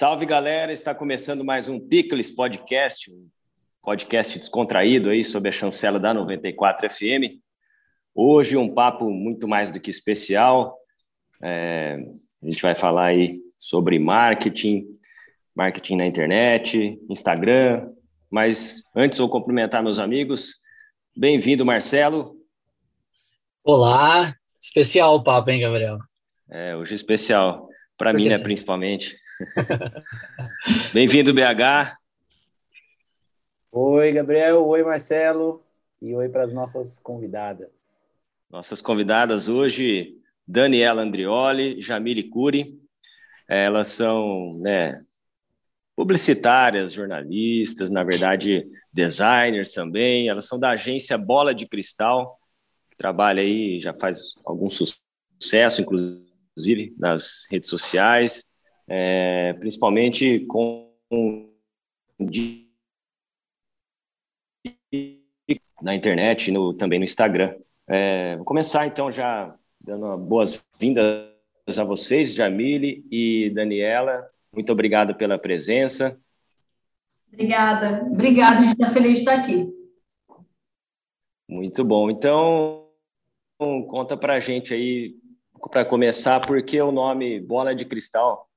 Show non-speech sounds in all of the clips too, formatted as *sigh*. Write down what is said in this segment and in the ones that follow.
Salve galera, está começando mais um Pickles Podcast, um podcast descontraído aí sobre a chancela da 94 FM. Hoje um papo muito mais do que especial. É, a gente vai falar aí sobre marketing, marketing na internet, Instagram. Mas antes vou cumprimentar meus amigos. Bem-vindo, Marcelo. Olá, especial o papo, hein, Gabriel? É, hoje é especial, para mim, né, principalmente. *laughs* Bem-vindo, BH. Oi, Gabriel. Oi, Marcelo. E oi para as nossas convidadas. Nossas convidadas hoje, Daniela Andrioli, Jamile Cury. Elas são né, publicitárias, jornalistas, na verdade, designers também. Elas são da agência Bola de Cristal, que trabalha aí, já faz algum sucesso, inclusive, nas redes sociais é, principalmente com na internet, no, também no Instagram. É, vou começar então já dando boas-vindas a vocês, Jamile e Daniela. Muito obrigado pela presença. Obrigada, obrigada, a gente está feliz de estar aqui. Muito bom. Então, conta para a gente aí, para começar, por que o nome Bola de Cristal?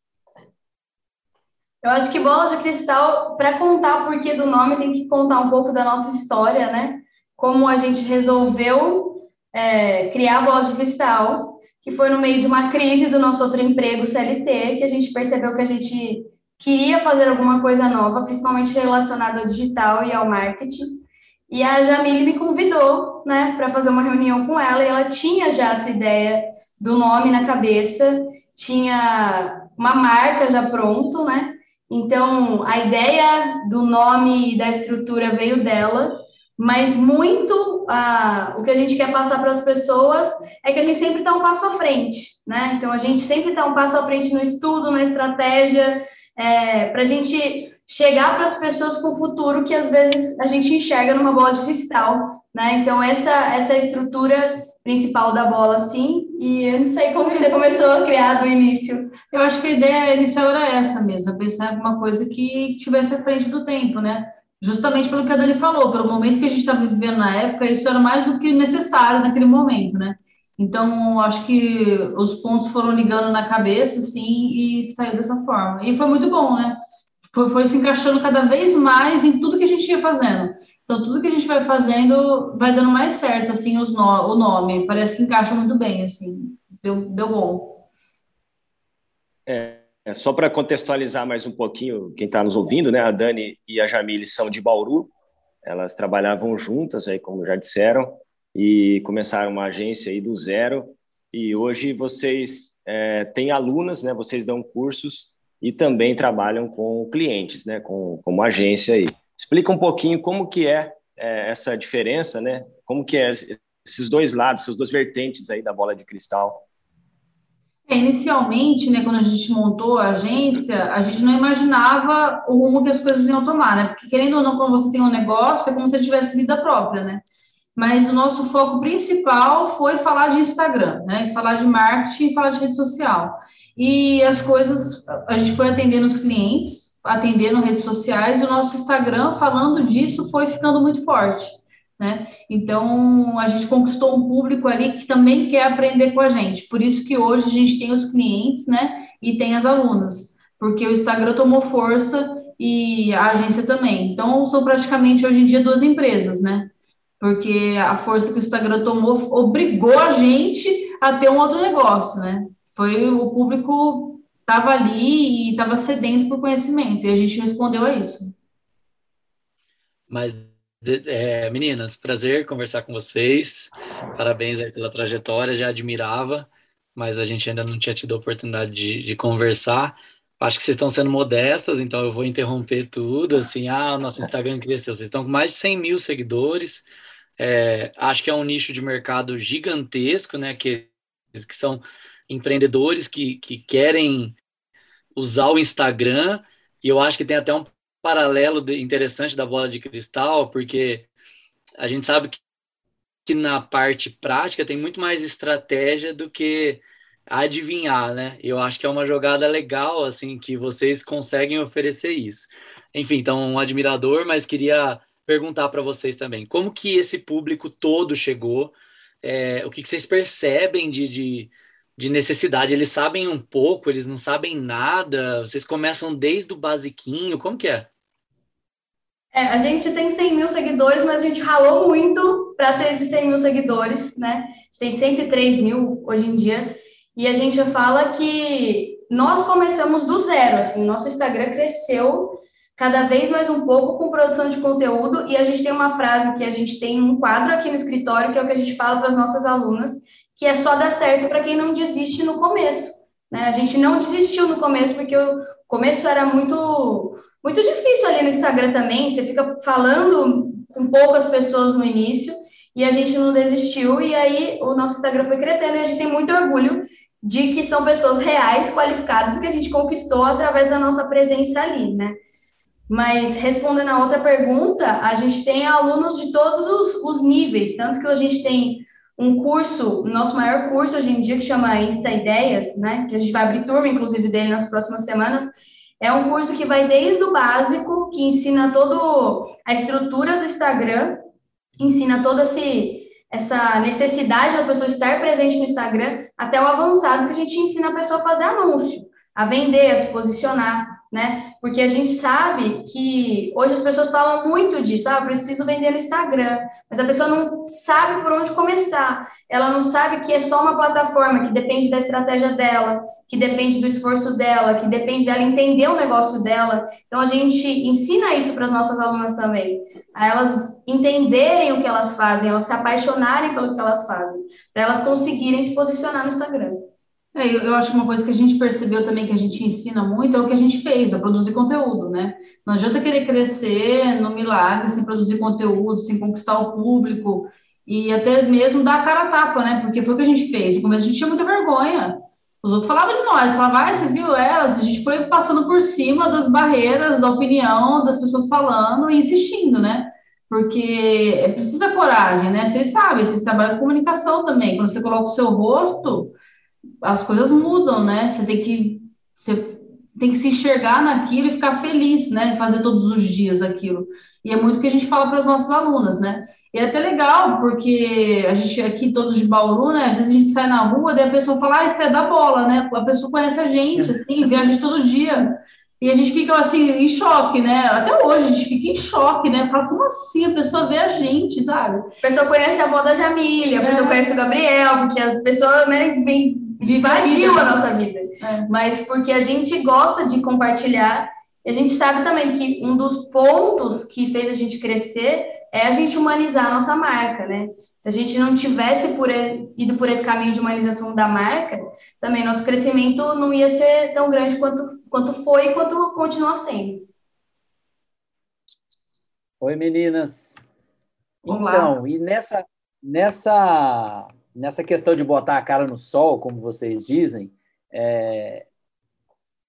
Eu acho que Bola de Cristal, para contar o porquê do nome, tem que contar um pouco da nossa história, né? Como a gente resolveu é, criar a Bola de Cristal, que foi no meio de uma crise do nosso outro emprego CLT, que a gente percebeu que a gente queria fazer alguma coisa nova, principalmente relacionada ao digital e ao marketing. E a Jamile me convidou, né, para fazer uma reunião com ela, e ela tinha já essa ideia do nome na cabeça, tinha uma marca já pronto, né? Então, a ideia do nome e da estrutura veio dela, mas muito ah, o que a gente quer passar para as pessoas é que a gente sempre está um passo à frente, né? Então, a gente sempre está um passo à frente no estudo, na estratégia, é, para a gente chegar para as pessoas com o futuro que às vezes a gente enxerga numa bola de cristal, né? Então, essa, essa estrutura principal da bola, sim, e eu não sei como você começou a criar do início. Eu acho que a ideia inicial era essa mesmo, pensar em alguma coisa que tivesse à frente do tempo, né? Justamente pelo que a Dani falou, pelo momento que a gente está vivendo na época, isso era mais do que necessário naquele momento, né? Então, acho que os pontos foram ligando na cabeça, sim, e saiu dessa forma. E foi muito bom, né? Foi, foi se encaixando cada vez mais em tudo que a gente ia fazendo. Então, tudo que a gente vai fazendo vai dando mais certo, assim, os no, o nome. Parece que encaixa muito bem, assim. Deu, deu bom. É, é só para contextualizar mais um pouquinho quem está nos ouvindo, né? A Dani e a Jamile são de Bauru. Elas trabalhavam juntas, aí, como já disseram, e começaram uma agência aí do zero. E hoje vocês é, têm alunas, né? Vocês dão cursos e também trabalham com clientes, né? Com, como agência aí. Explica um pouquinho como que é, é essa diferença, né? Como que é esses dois lados, essas duas vertentes aí da bola de cristal. É, inicialmente, né, quando a gente montou a agência, a gente não imaginava o rumo que as coisas iam tomar, né? Porque querendo ou não, quando você tem um negócio, é como se tivesse vida própria, né? Mas o nosso foco principal foi falar de Instagram, né? Falar de marketing, falar de rede social. E as coisas, a gente foi atendendo os clientes, atendendo redes sociais, e o nosso Instagram, falando disso, foi ficando muito forte. Né? Então, a gente conquistou um público ali que também quer aprender com a gente. Por isso que hoje a gente tem os clientes, né? E tem as alunas, porque o Instagram tomou força e a agência também. Então, são praticamente hoje em dia duas empresas, né? Porque a força que o Instagram tomou obrigou a gente a ter um outro negócio, né? Foi o público estava ali e estava sedento por conhecimento, e a gente respondeu a isso. Mas, é, meninas, prazer conversar com vocês, parabéns pela trajetória, já admirava, mas a gente ainda não tinha tido a oportunidade de, de conversar. Acho que vocês estão sendo modestas, então eu vou interromper tudo, assim, ah, o nosso Instagram cresceu, vocês estão com mais de 100 mil seguidores, é, acho que é um nicho de mercado gigantesco, né, que, que são empreendedores que, que querem usar o Instagram, e eu acho que tem até um paralelo de, interessante da bola de cristal, porque a gente sabe que, que, na parte prática tem muito mais estratégia do que adivinhar, né? Eu acho que é uma jogada legal, assim, que vocês conseguem oferecer isso. Enfim, então, um admirador, mas queria perguntar para vocês também, como que esse público todo chegou? É, o que, que, vocês percebem de, de, de, necessidade? Eles sabem um pouco, eles não sabem nada? Vocês começam desde o basiquinho? Como que é? É, a gente tem 100 mil seguidores, mas a gente ralou muito para ter esses 100 mil seguidores, né? A gente tem 103 mil hoje em dia. E a gente fala que nós começamos do zero, assim, nosso Instagram cresceu cada vez mais um pouco com produção de conteúdo, e a gente tem uma frase que a gente tem um quadro aqui no escritório, que é o que a gente fala para as nossas alunas, que é só dar certo para quem não desiste no começo. Né? A gente não desistiu no começo, porque o começo era muito, muito difícil ali no Instagram também, você fica falando com poucas pessoas no início, e a gente não desistiu, e aí o nosso Instagram foi crescendo, e a gente tem muito orgulho de que são pessoas reais, qualificadas, que a gente conquistou através da nossa presença ali, né? Mas respondendo a outra pergunta, a gente tem alunos de todos os, os níveis, tanto que a gente tem um curso, nosso maior curso hoje em dia, que chama Insta Ideias, né? Que a gente vai abrir turma, inclusive, dele nas próximas semanas. É um curso que vai desde o básico, que ensina toda a estrutura do Instagram, ensina esse essa necessidade da pessoa estar presente no Instagram, até o avançado que a gente ensina a pessoa a fazer anúncio, a vender, a se posicionar né? Porque a gente sabe que hoje as pessoas falam muito disso, ah, preciso vender no Instagram, mas a pessoa não sabe por onde começar. Ela não sabe que é só uma plataforma que depende da estratégia dela, que depende do esforço dela, que depende dela entender o negócio dela. Então a gente ensina isso para as nossas alunas também, a elas entenderem o que elas fazem, elas se apaixonarem pelo que elas fazem, para elas conseguirem se posicionar no Instagram. É, eu, eu, acho que uma coisa que a gente percebeu também que a gente ensina muito é o que a gente fez, a produzir conteúdo, né? Não adianta querer crescer no milagre sem produzir conteúdo, sem conquistar o público e até mesmo dar a cara a tapa, né? Porque foi o que a gente fez. No começo a gente tinha muita vergonha. Os outros falavam de nós, falavam, ah, você viu elas? A gente foi passando por cima das barreiras, da opinião, das pessoas falando e insistindo, né? Porque é precisa coragem, né? Vocês sabem, vocês trabalham com comunicação também. Quando você coloca o seu rosto, as coisas mudam, né? Você tem que você tem que se enxergar naquilo e ficar feliz, né? Fazer todos os dias aquilo. E é muito o que a gente fala para as nossas alunas, né? E é até legal, porque a gente aqui, todos de Bauru, né? Às vezes a gente sai na rua, daí a pessoa fala, ah, isso é da bola, né? A pessoa conhece a gente, assim, vê a gente todo dia. E a gente fica, assim, em choque, né? Até hoje a gente fica em choque, né? Fala, como assim? A pessoa vê a gente, sabe? A pessoa conhece a avó da Jamília, a pessoa é. conhece o Gabriel, porque a pessoa, né, vem invadiu a nossa vida. É. Mas porque a gente gosta de compartilhar, e a gente sabe também que um dos pontos que fez a gente crescer é a gente humanizar a nossa marca, né? Se a gente não tivesse por, ido por esse caminho de humanização da marca, também nosso crescimento não ia ser tão grande quanto, quanto foi e quanto continua sendo. Oi, meninas. Olá. Então, e nessa, nessa nessa questão de botar a cara no sol, como vocês dizem, é,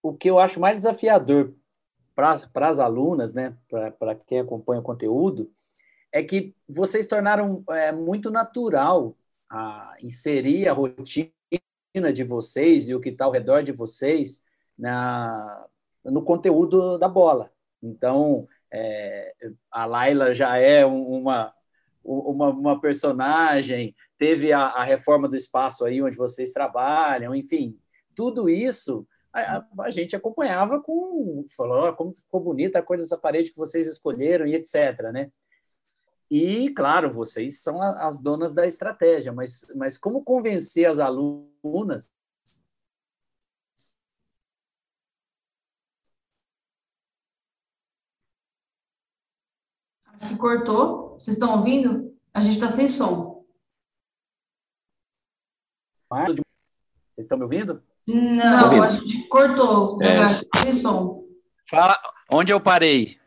o que eu acho mais desafiador para as alunas, né, para quem acompanha o conteúdo, é que vocês tornaram é, muito natural a inserir a rotina de vocês e o que está ao redor de vocês na, no conteúdo da bola. Então, é, a Laila já é uma, uma, uma personagem, teve a, a, reforma do espaço aí onde vocês trabalham, enfim, tudo isso a, a gente acompanhava com, falou, como ficou bonita a cor dessa parede que vocês escolheram e etc, né? E, claro, vocês são as donas da estratégia, mas, mas como convencer as alunas que cortou. Vocês estão ouvindo? A gente está sem som. Vocês estão me ouvindo? Não, a gente cortou. É. Sem som. Fala, onde eu parei?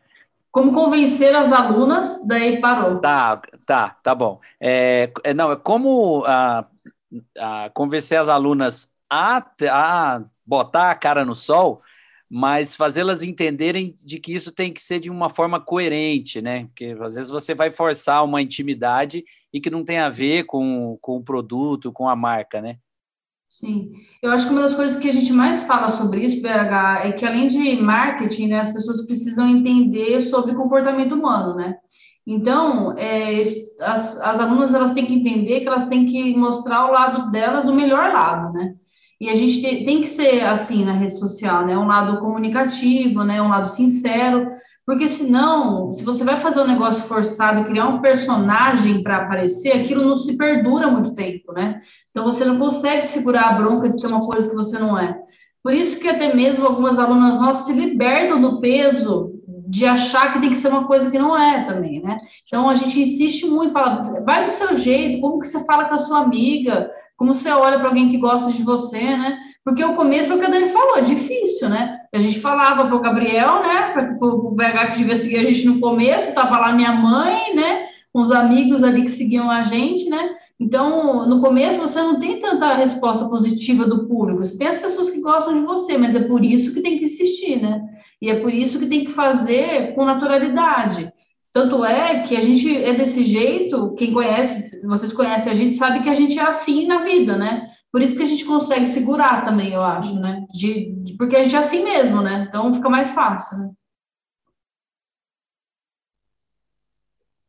Como convencer as alunas, daí parou. Tá, tá, tá bom. É, é não, é como a, a convencer as alunas a, a botar a cara no sol mas fazê-las entenderem de que isso tem que ser de uma forma coerente, né? Porque às vezes você vai forçar uma intimidade e que não tem a ver com, com o produto, com a marca, né? Sim, eu acho que uma das coisas que a gente mais fala sobre isso, BH, é que além de marketing, né, as pessoas precisam entender sobre comportamento humano, né? Então, é, as, as alunas elas têm que entender que elas têm que mostrar o lado delas, o melhor lado, né? E a gente tem, tem que ser assim na rede social, né? Um lado comunicativo, né? Um lado sincero, porque senão, se você vai fazer um negócio forçado, criar um personagem para aparecer, aquilo não se perdura muito tempo, né? Então você não consegue segurar a bronca de ser uma coisa que você não é. Por isso que até mesmo algumas alunas nossas se libertam do peso de achar que tem que ser uma coisa que não é também, né? Então a gente insiste muito, fala, vai do seu jeito, como que você fala com a sua amiga, como você olha para alguém que gosta de você, né? Porque o começo é o que a Dani falou, é difícil, né? A gente falava para o Gabriel, né? Para o BH que devia seguir a gente no começo, estava lá minha mãe, né? Com os amigos ali que seguiam a gente, né? Então, no começo você não tem tanta resposta positiva do público. Você tem as pessoas que gostam de você, mas é por isso que tem que insistir, né? E é por isso que tem que fazer com naturalidade. Tanto é que a gente é desse jeito, quem conhece, vocês conhecem a gente, sabe que a gente é assim na vida, né? Por isso que a gente consegue segurar também, eu acho, né? De, de, porque a gente é assim mesmo, né? Então fica mais fácil, né?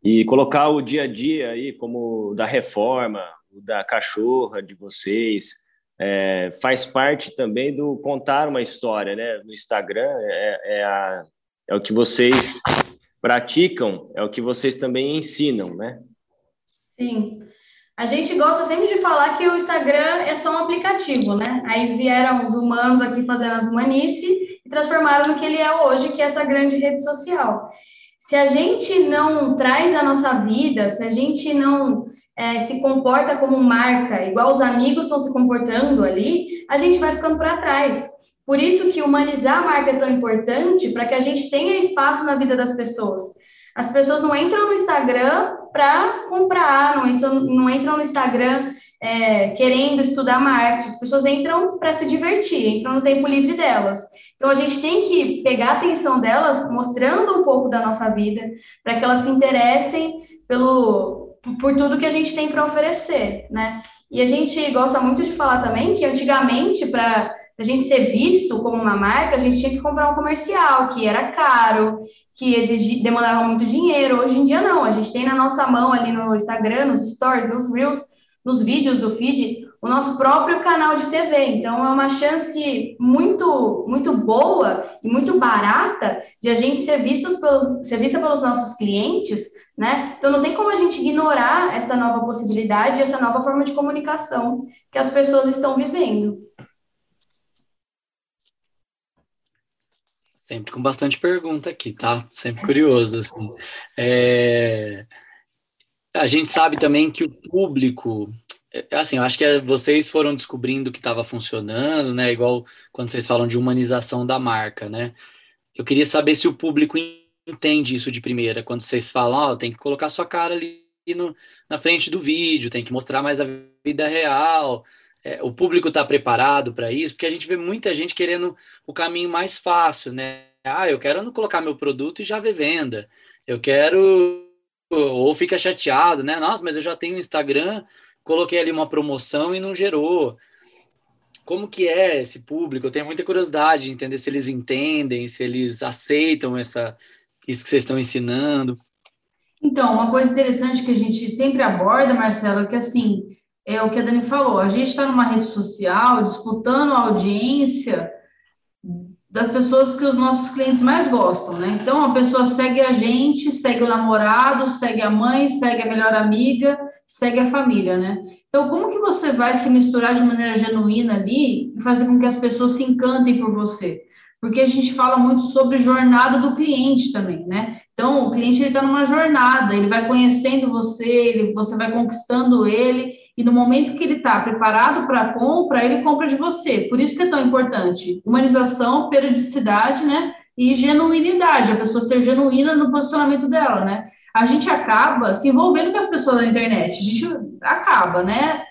E colocar o dia a dia aí, como da reforma, da cachorra de vocês, é, faz parte também do contar uma história, né? No Instagram é, é, a, é o que vocês praticam, é o que vocês também ensinam, né? Sim. A gente gosta sempre de falar que o Instagram é só um aplicativo, né? Aí vieram os humanos aqui fazendo as humanice e transformaram no que ele é hoje, que é essa grande rede social. Se a gente não traz a nossa vida, se a gente não é, se comporta como marca, igual os amigos estão se comportando ali, a gente vai ficando para trás. Por isso que humanizar a marca é tão importante para que a gente tenha espaço na vida das pessoas. As pessoas não entram no Instagram para comprar, não entram, não entram no Instagram é, querendo estudar marketing, as pessoas entram para se divertir, entram no tempo livre delas. Então, a gente tem que pegar a atenção delas, mostrando um pouco da nossa vida, para que elas se interessem pelo, por tudo que a gente tem para oferecer, né? E a gente gosta muito de falar também que antigamente, para a gente ser visto como uma marca, a gente tinha que comprar um comercial, que era caro, que exigia, demandava muito dinheiro. Hoje em dia, não. A gente tem na nossa mão ali no Instagram, nos stories, nos reels, nos vídeos do feed, o nosso próprio canal de TV. Então, é uma chance muito, muito boa e muito barata de a gente ser, vistos pelos, ser vista pelos nossos clientes, né? Então, não tem como a gente ignorar essa nova possibilidade, essa nova forma de comunicação que as pessoas estão vivendo. Sempre com bastante pergunta aqui, tá? Sempre curioso, assim. É... A gente sabe também que o público, é, assim, eu acho que vocês foram descobrindo que estava funcionando, né? Igual quando vocês falam de humanização da marca, né? Eu queria saber se o público entende isso de primeira, quando vocês falam, ó, oh, tem que colocar sua cara ali no, na frente do vídeo, tem que mostrar mais a vida real, é, o público está preparado para isso, porque a gente vê muita gente querendo o caminho mais fácil, né? Ah, eu quero não colocar meu produto e já ver venda. Eu quero ou fica chateado, né? Nossa, mas eu já tenho Instagram, coloquei ali uma promoção e não gerou. Como que é esse público? Eu tenho muita curiosidade de entender se eles entendem, se eles aceitam essa isso que vocês estão ensinando. Então, uma coisa interessante que a gente sempre aborda, Marcelo, é que assim, é o que a Dani falou, a gente está numa rede social disputando a audiência das pessoas que os nossos clientes mais gostam, né? Então, a pessoa segue a gente, segue o namorado, segue a mãe, segue a melhor amiga, segue a família, né? Então, como que você vai se misturar de maneira genuína ali e fazer com que as pessoas se encantem por você? Porque a gente fala muito sobre jornada do cliente também, né? Então, o cliente está numa jornada, ele vai conhecendo você, ele, você vai conquistando ele, e no momento que ele está preparado para a compra, ele compra de você. Por isso que é tão importante humanização, periodicidade, né? E genuinidade, a pessoa ser genuína no posicionamento dela, né? A gente acaba se envolvendo com as pessoas na internet, a gente acaba, né?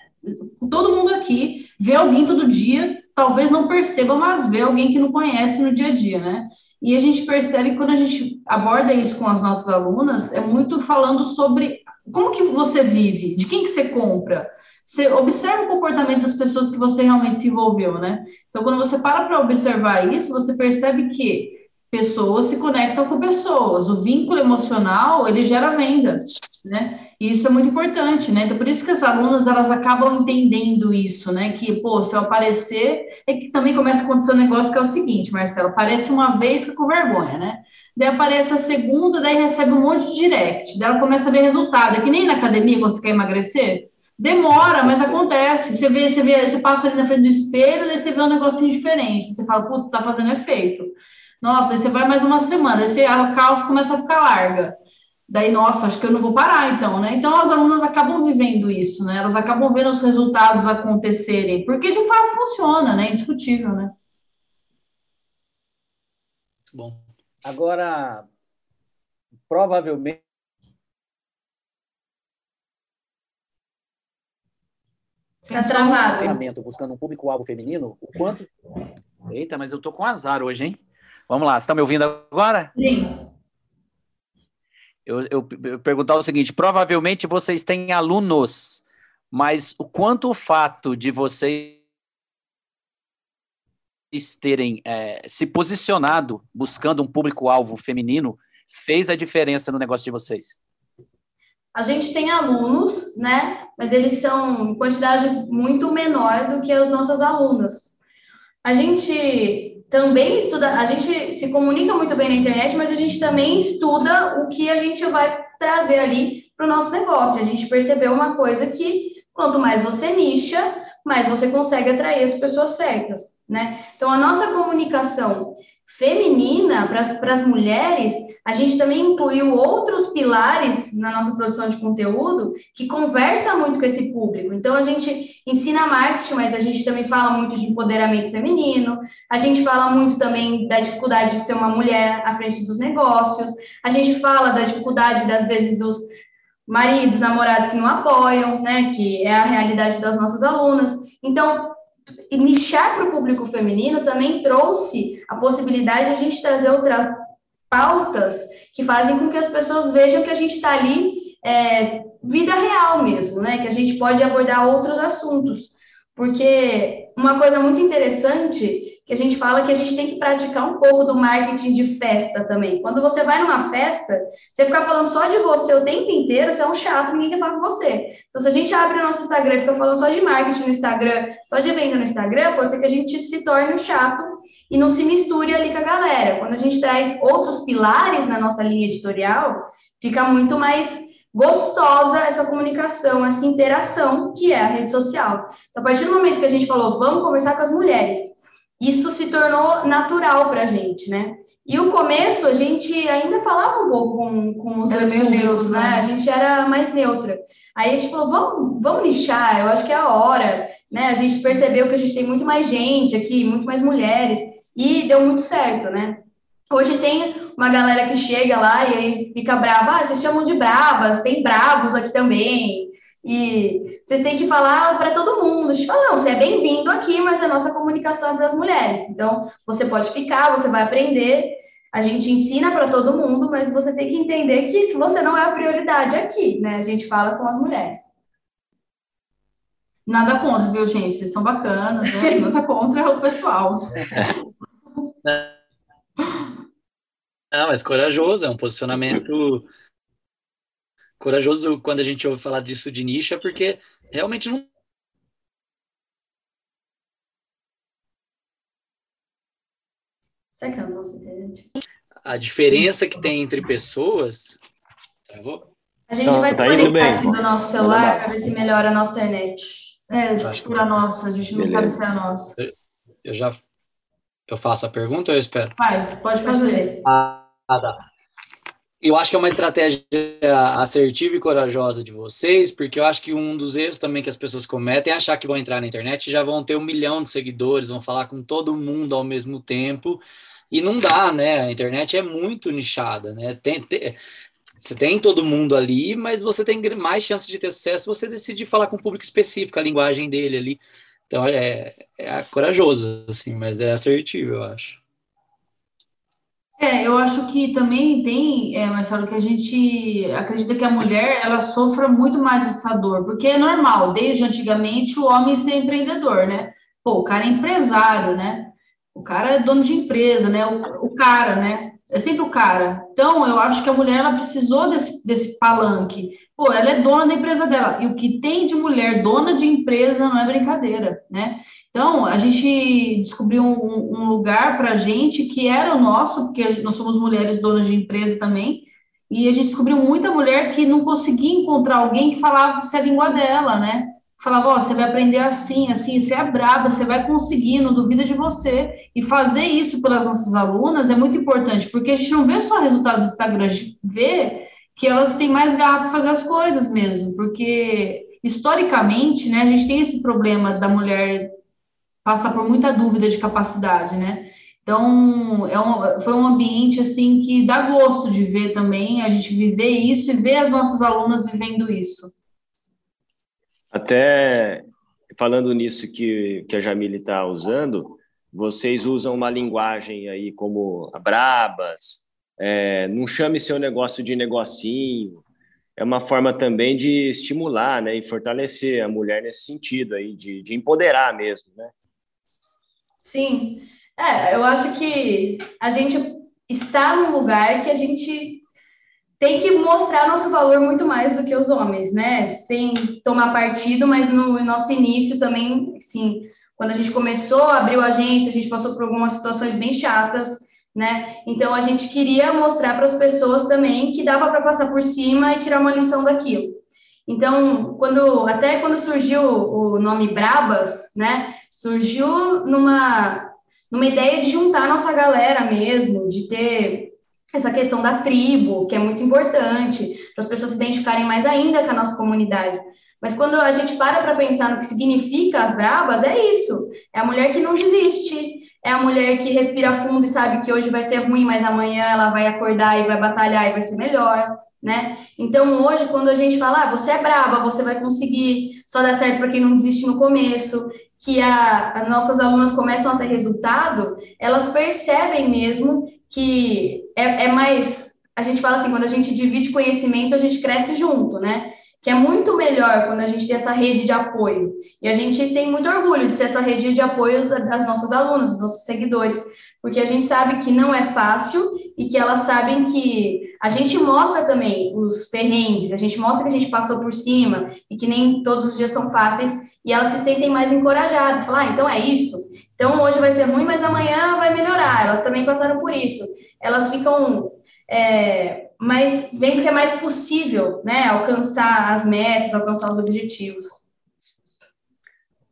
Todo mundo aqui vê alguém todo dia, talvez não perceba, mas vê alguém que não conhece no dia a dia, né? E a gente percebe que quando a gente aborda isso com as nossas alunas, é muito falando sobre como que você vive, de quem que você compra, você observa o comportamento das pessoas que você realmente se envolveu, né? Então, quando você para para observar isso, você percebe que pessoas se conectam com pessoas. O vínculo emocional, ele gera venda, né? E isso é muito importante, né? Então, por isso que as alunas, elas acabam entendendo isso, né? Que, pô, se eu aparecer... É que também começa a acontecer um negócio que é o seguinte, Marcelo, aparece uma vez, com vergonha, né? Daí aparece a segunda, daí recebe um monte de direct, daí ela começa a ver resultado. É que nem na academia, você quer emagrecer, Demora, mas acontece. Você vê, você vê, você passa ali na frente do espelho, daí você vê um negocinho diferente. Você fala, putz, tá fazendo efeito. Nossa, aí você vai mais uma semana, aí você, a calça começa a ficar larga. Daí, nossa, acho que eu não vou parar, então, né? Então, as alunas acabam vivendo isso, né? Elas acabam vendo os resultados acontecerem, porque de fato funciona, né? Indiscutível, né? Muito bom. Agora, provavelmente Está travado. Buscando um público-alvo feminino, o quanto. Eita, mas eu tô com azar hoje, hein? Vamos lá, você está me ouvindo agora? Sim. Eu, eu, eu perguntar o seguinte: provavelmente vocês têm alunos, mas o quanto o fato de vocês terem é, se posicionado buscando um público-alvo feminino fez a diferença no negócio de vocês? A gente tem alunos, né? Mas eles são quantidade muito menor do que as nossas alunas. A gente também estuda, a gente se comunica muito bem na internet, mas a gente também estuda o que a gente vai trazer ali para o nosso negócio. A gente percebeu uma coisa que quanto mais você nicha, mais você consegue atrair as pessoas certas, né? Então a nossa comunicação feminina para as mulheres a gente também incluiu outros pilares na nossa produção de conteúdo que conversa muito com esse público. Então, a gente ensina marketing, mas a gente também fala muito de empoderamento feminino, a gente fala muito também da dificuldade de ser uma mulher à frente dos negócios, a gente fala da dificuldade, das vezes, dos maridos, namorados que não apoiam, né, que é a realidade das nossas alunas. Então, nichar para o público feminino também trouxe a possibilidade de a gente trazer outras pautas que fazem com que as pessoas vejam que a gente está ali é, vida real mesmo, né? Que a gente pode abordar outros assuntos. Porque uma coisa muito interessante que a gente fala que a gente tem que praticar um pouco do marketing de festa também. Quando você vai numa festa, você ficar falando só de você o tempo inteiro, você é um chato, ninguém quer falar com você. Então, se a gente abre o nosso Instagram e fica falando só de marketing no Instagram, só de venda no Instagram, pode ser que a gente se torne um chato e não se misture ali com a galera. Quando a gente traz outros pilares na nossa linha editorial, fica muito mais gostosa essa comunicação, essa interação que é a rede social. Então, a partir do momento que a gente falou, vamos conversar com as mulheres, isso se tornou natural para a gente, né? E o começo, a gente ainda falava um pouco com, com os era dois públicos, neutro, né? né? A gente era mais neutra. Aí a gente falou, vamos, vamos lixar, eu acho que é a hora, né? A gente percebeu que a gente tem muito mais gente aqui, muito mais mulheres, e deu muito certo, né? Hoje tem uma galera que chega lá e aí fica brava, ah, vocês chamam de bravas, tem bravos aqui também, e vocês têm que falar para todo mundo. A gente fala, não, você é bem-vindo aqui, mas a nossa comunicação é para as mulheres. Então, você pode ficar, você vai aprender. A gente ensina para todo mundo, mas você tem que entender que se você não é a prioridade aqui, né? A gente fala com as mulheres. Nada contra, viu, gente? Vocês são bacanas, né? *laughs* Nada contra o pessoal. *laughs* Não, mas corajoso, é um posicionamento corajoso quando a gente ouve falar disso de nicho, é porque realmente não. Será nossa internet? A diferença que tem entre pessoas. Travou? A gente vai tá desconectar aqui do nosso celular para ver se melhora a nossa internet. É, se for a nossa, a gente não Beleza. sabe se é a nossa. Eu já eu faço a pergunta ou eu espero? Faz, pode fazer. Ah, tá eu acho que é uma estratégia assertiva e corajosa de vocês, porque eu acho que um dos erros também que as pessoas cometem é achar que vão entrar na internet e já vão ter um milhão de seguidores, vão falar com todo mundo ao mesmo tempo, e não dá, né? A internet é muito nichada, né? Tem, tem, você tem todo mundo ali, mas você tem mais chance de ter sucesso se você decidir falar com um público específico, a linguagem dele ali. Então é, é corajoso, assim, mas é assertivo, eu acho. É, eu acho que também tem, é, Marcelo, que a gente acredita que a mulher ela sofra muito mais essa dor, porque é normal, desde antigamente o homem ser empreendedor, né? Pô, o cara é empresário, né? O cara é dono de empresa, né? O, o cara, né? É sempre o cara. Então, eu acho que a mulher ela precisou desse, desse palanque. Pô, ela é dona da empresa dela. E o que tem de mulher dona de empresa não é brincadeira, né? Então, a gente descobriu um, um lugar para a gente que era o nosso, porque nós somos mulheres donas de empresa também, e a gente descobriu muita mulher que não conseguia encontrar alguém que falava a língua dela, né? falava, ó, oh, você vai aprender assim, assim, você é braba, você vai conseguir, não duvida de você. E fazer isso pelas nossas alunas é muito importante, porque a gente não vê só o resultado do Instagram, a gente vê que elas têm mais garra para fazer as coisas mesmo, porque historicamente, né, a gente tem esse problema da mulher passar por muita dúvida de capacidade, né? Então, é um, foi um ambiente, assim, que dá gosto de ver também, a gente viver isso e ver as nossas alunas vivendo isso. Até falando nisso que, que a Jamile está usando, vocês usam uma linguagem aí como Brabas, é, não chame seu negócio de negocinho, é uma forma também de estimular né, e fortalecer a mulher nesse sentido aí, de, de empoderar mesmo, né? Sim, é, eu acho que a gente está num lugar que a gente tem que mostrar nosso valor muito mais do que os homens, né? Sem tomar partido, mas no nosso início também, sim, quando a gente começou, abriu a agência, a gente passou por algumas situações bem chatas, né? Então a gente queria mostrar para as pessoas também que dava para passar por cima e tirar uma lição daquilo. Então, quando até quando surgiu o nome Brabas, né? Surgiu numa numa ideia de juntar nossa galera mesmo, de ter essa questão da tribo, que é muito importante, para as pessoas se identificarem mais ainda com a nossa comunidade. Mas quando a gente para para pensar no que significa as brabas, é isso. É a mulher que não desiste, é a mulher que respira fundo e sabe que hoje vai ser ruim, mas amanhã ela vai acordar e vai batalhar e vai ser melhor, né? Então, hoje, quando a gente fala, ah, você é braba, você vai conseguir, só dá certo para quem não desiste no começo, que as nossas alunas começam a ter resultado, elas percebem mesmo que é, é mais. A gente fala assim, quando a gente divide conhecimento, a gente cresce junto, né? Que é muito melhor quando a gente tem essa rede de apoio. E a gente tem muito orgulho de ser essa rede de apoio das nossas alunas, dos nossos seguidores, porque a gente sabe que não é fácil e que elas sabem que a gente mostra também os perrengues, a gente mostra que a gente passou por cima e que nem todos os dias são fáceis e elas se sentem mais encorajadas, falar, ah, então é isso, então, hoje vai ser ruim, mas amanhã vai melhorar. Elas também passaram por isso. Elas ficam é, mais, vendo que é mais possível, né, alcançar as metas, alcançar os objetivos.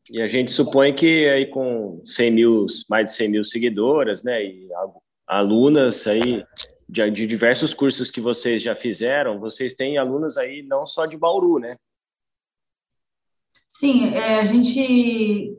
E a gente supõe que aí com 100 mil, mais de 100 mil seguidoras, né, e alunas aí de, de diversos cursos que vocês já fizeram, vocês têm alunas aí não só de Bauru, né? Sim, é, a gente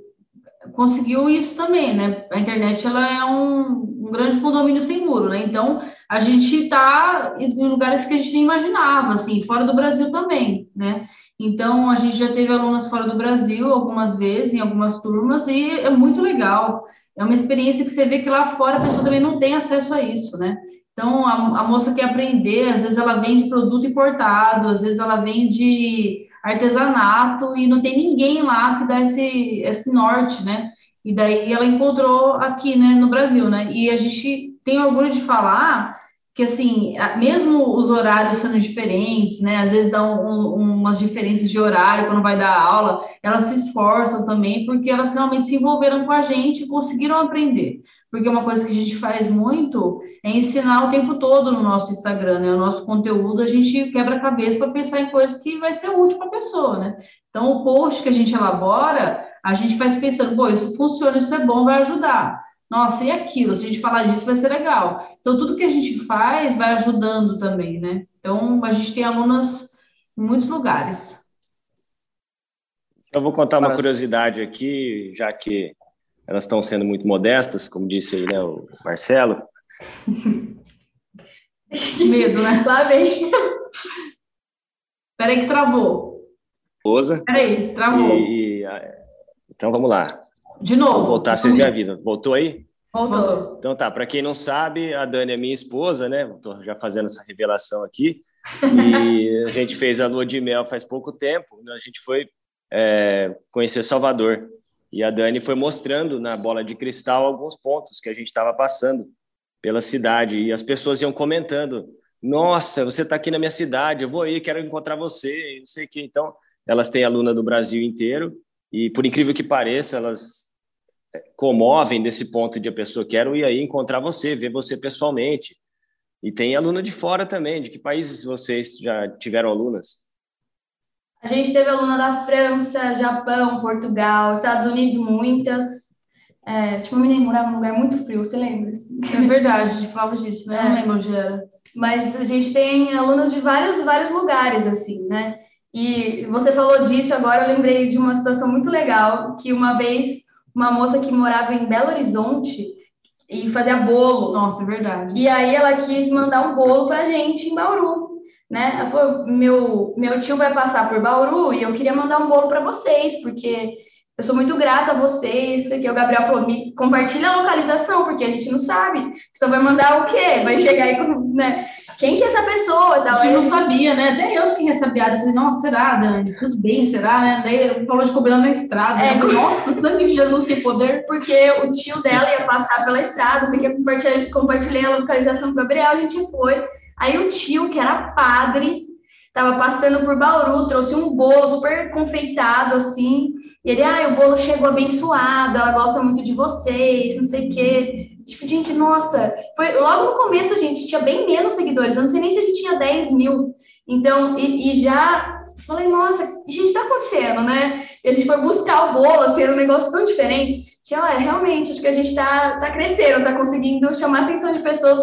conseguiu isso também, né? A internet ela é um, um grande condomínio sem muro, né? Então a gente está em lugares que a gente nem imaginava, assim, fora do Brasil também, né? Então a gente já teve alunas fora do Brasil algumas vezes, em algumas turmas, e é muito legal. É uma experiência que você vê que lá fora a pessoa também não tem acesso a isso, né? Então a, a moça quer aprender, às vezes ela vende produto importado, às vezes ela vende artesanato e não tem ninguém lá que dá esse, esse norte, né? E daí ela encontrou aqui, né, no Brasil, né? E a gente tem orgulho de falar que, assim, mesmo os horários sendo diferentes, né? Às vezes dão um, umas diferenças de horário quando vai dar aula, elas se esforçam também porque elas realmente se envolveram com a gente e conseguiram aprender porque uma coisa que a gente faz muito é ensinar o tempo todo no nosso Instagram, né? O nosso conteúdo, a gente quebra cabeça para pensar em coisas que vai ser útil para a pessoa, né? Então, o post que a gente elabora, a gente faz pensando, pô, isso funciona, isso é bom, vai ajudar. Nossa, e aquilo? Se a gente falar disso, vai ser legal. Então, tudo que a gente faz vai ajudando também, né? Então, a gente tem alunas em muitos lugares. Eu vou contar uma curiosidade aqui, já que elas estão sendo muito modestas, como disse aí, né, o Marcelo. *laughs* Medo, né? Lá vem. Peraí que travou. Esposa. Peraí, travou. E, então vamos lá. De novo. Vou voltar, vocês me avisam. Voltou aí? Voltou. Então tá, para quem não sabe, a Dani é minha esposa, né? Estou já fazendo essa revelação aqui. E *laughs* a gente fez a lua de mel faz pouco tempo. Né? A gente foi é, conhecer Salvador. E a Dani foi mostrando na bola de cristal alguns pontos que a gente estava passando pela cidade. E as pessoas iam comentando: Nossa, você está aqui na minha cidade, eu vou ir, quero encontrar você, não sei o quê. Então, elas têm aluna do Brasil inteiro. E por incrível que pareça, elas comovem desse ponto de a pessoa quero ir aí encontrar você, ver você pessoalmente. E tem aluna de fora também. De que países vocês já tiveram alunas? A gente teve aluna da França, Japão, Portugal, Estados Unidos, muitas. É, tipo, uma menina morava num lugar muito frio, você lembra? É verdade, a gente falava disso, né? É. Não lembro onde era. Mas a gente tem alunas de vários, vários lugares, assim, né? E você falou disso agora, eu lembrei de uma situação muito legal, que uma vez uma moça que morava em Belo Horizonte e fazia bolo. Nossa, é verdade. E aí ela quis mandar um bolo pra gente em Bauru, né? Ela falou: meu, meu tio vai passar por Bauru e eu queria mandar um bolo para vocês, porque eu sou muito grata a vocês. Isso aqui. O Gabriel falou: me compartilha a localização, porque a gente não sabe. Só vai mandar o quê? Vai chegar aí com. Né? Quem que é essa pessoa? Tal? A gente não sabia, né? Até eu fiquei ressabiada. Falei, nossa, será, Dani? Tudo bem, será, né? Daí falou de cobrando na estrada. É, falei, nossa, sangue de Jesus tem poder. Porque o tio dela ia passar pela estrada, você quer compartilhar, compartilhar a localização com o Gabriel, a gente foi. Aí o tio, que era padre, estava passando por Bauru, trouxe um bolo super confeitado, assim, e ele, ah, o bolo chegou abençoado, ela gosta muito de vocês, não sei o quê. Tipo, gente, nossa, foi logo no começo, a gente tinha bem menos seguidores, eu não sei nem se a gente tinha 10 mil. Então, e, e já falei, nossa, a gente tá acontecendo, né? E a gente foi buscar o bolo, assim, era um negócio tão diferente. Tinha, olha, realmente, acho que a gente tá, tá crescendo, tá conseguindo chamar a atenção de pessoas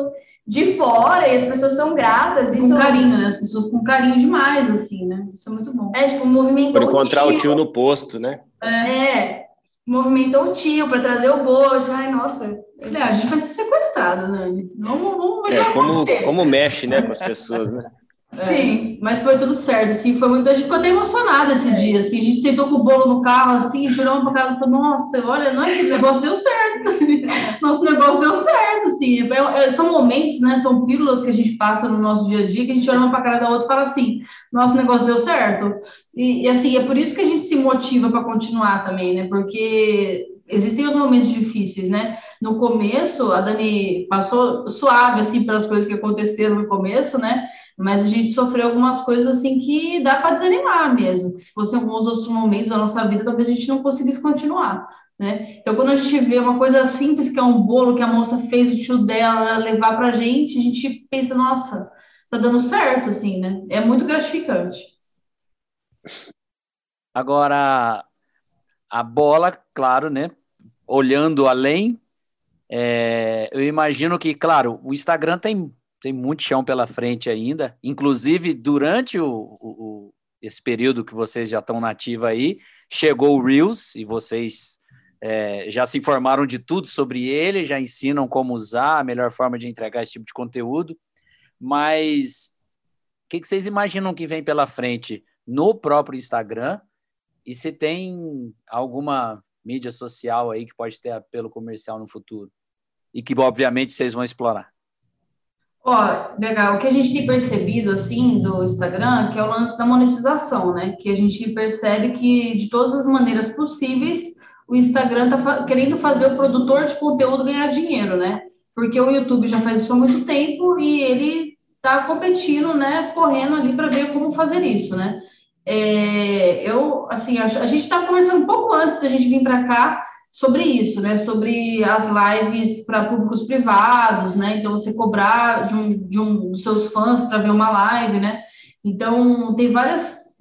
de fora e as pessoas são gratas. Com isso... carinho, né? As pessoas com carinho demais, assim, né? Isso é muito bom. É, tipo, movimentou Por encontrar o tio. o tio no posto, né? É, é movimentou o tio para trazer o bolo. Ai, nossa. É, a gente vai ser sequestrado, né? Vamos, vamos ver é, como, como mexe, né, com as pessoas, né? Sim, mas foi tudo certo, assim, foi muito, a gente ficou até emocionada esse é. dia, assim, a gente sentou com o bolo no carro, assim, juramos para casa, falou, nossa, olha, não é que o negócio deu certo, *laughs* nosso negócio deu certo, assim, é, é, são momentos, né, são pílulas que a gente passa no nosso dia a dia, que a gente olha uma para cara da outra e fala assim, nosso negócio deu certo, e, e assim, é por isso que a gente se motiva para continuar também, né, porque existem os momentos difíceis, né? No começo, a Dani passou suave, assim, pelas coisas que aconteceram no começo, né? Mas a gente sofreu algumas coisas, assim, que dá para desanimar mesmo. Que se fossem alguns outros momentos da nossa vida, talvez a gente não conseguisse continuar, né? Então, quando a gente vê uma coisa simples, que é um bolo que a moça fez o tio dela levar para a gente, a gente pensa, nossa, tá dando certo, assim, né? É muito gratificante. Agora, a bola, claro, né? Olhando além, é, eu imagino que, claro, o Instagram tem, tem muito chão pela frente ainda. Inclusive, durante o, o esse período que vocês já estão nativa aí, chegou o Reels e vocês é, já se informaram de tudo sobre ele, já ensinam como usar, a melhor forma de entregar esse tipo de conteúdo. Mas o que, que vocês imaginam que vem pela frente no próprio Instagram? E se tem alguma mídia social aí que pode ter apelo comercial no futuro? E que, obviamente, vocês vão explorar. Ó, legal. O que a gente tem percebido, assim, do Instagram, que é o lance da monetização, né? Que a gente percebe que, de todas as maneiras possíveis, o Instagram tá querendo fazer o produtor de conteúdo ganhar dinheiro, né? Porque o YouTube já faz isso há muito tempo e ele tá competindo, né? Correndo ali para ver como fazer isso, né? É, eu, assim, a, a gente estava conversando um pouco antes da gente vir para cá sobre isso, né? Sobre as lives para públicos privados, né? Então, você cobrar de um, de um dos seus fãs para ver uma live, né? Então, tem várias,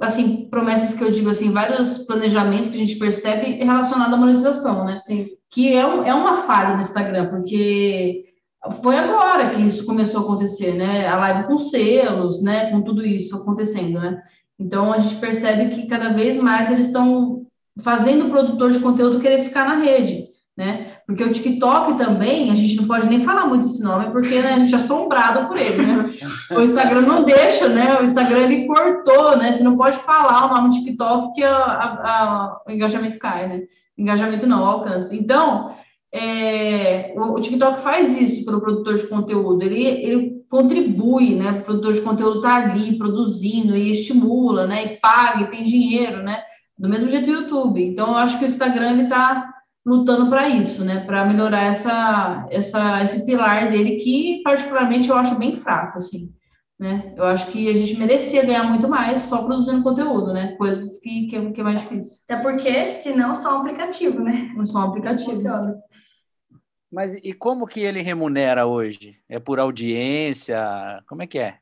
assim, promessas que eu digo, assim, vários planejamentos que a gente percebe relacionados à monetização, né? Sim. Que é, um, é uma falha no Instagram, porque foi agora que isso começou a acontecer, né? A live com selos, né? Com tudo isso acontecendo, né? Então, a gente percebe que cada vez mais eles estão fazendo o produtor de conteúdo querer ficar na rede, né? Porque o TikTok também, a gente não pode nem falar muito esse nome, porque né, a gente é assombrado por ele, né? *laughs* O Instagram não deixa, né? O Instagram, ele cortou, né? Você não pode falar o nome TikTok que a, a, a, o engajamento cai, né? Engajamento não, alcance. Então, é, o, o, TikTok faz isso pelo produtor de conteúdo, ele, ele contribui, né? O produtor de conteúdo está ali produzindo e estimula, né? E paga e tem dinheiro, né? Do mesmo jeito o YouTube. Então, eu acho que o Instagram está lutando para isso, né? Para melhorar essa, essa, esse pilar dele que, particularmente, eu acho bem fraco, assim. Né? Eu acho que a gente merecia ganhar muito mais só produzindo conteúdo, né? Coisas que, que, que é mais difícil. Até porque, se não, só um aplicativo, né? Não só um aplicativo. Funciona. Mas e como que ele remunera hoje? É por audiência? Como é que é?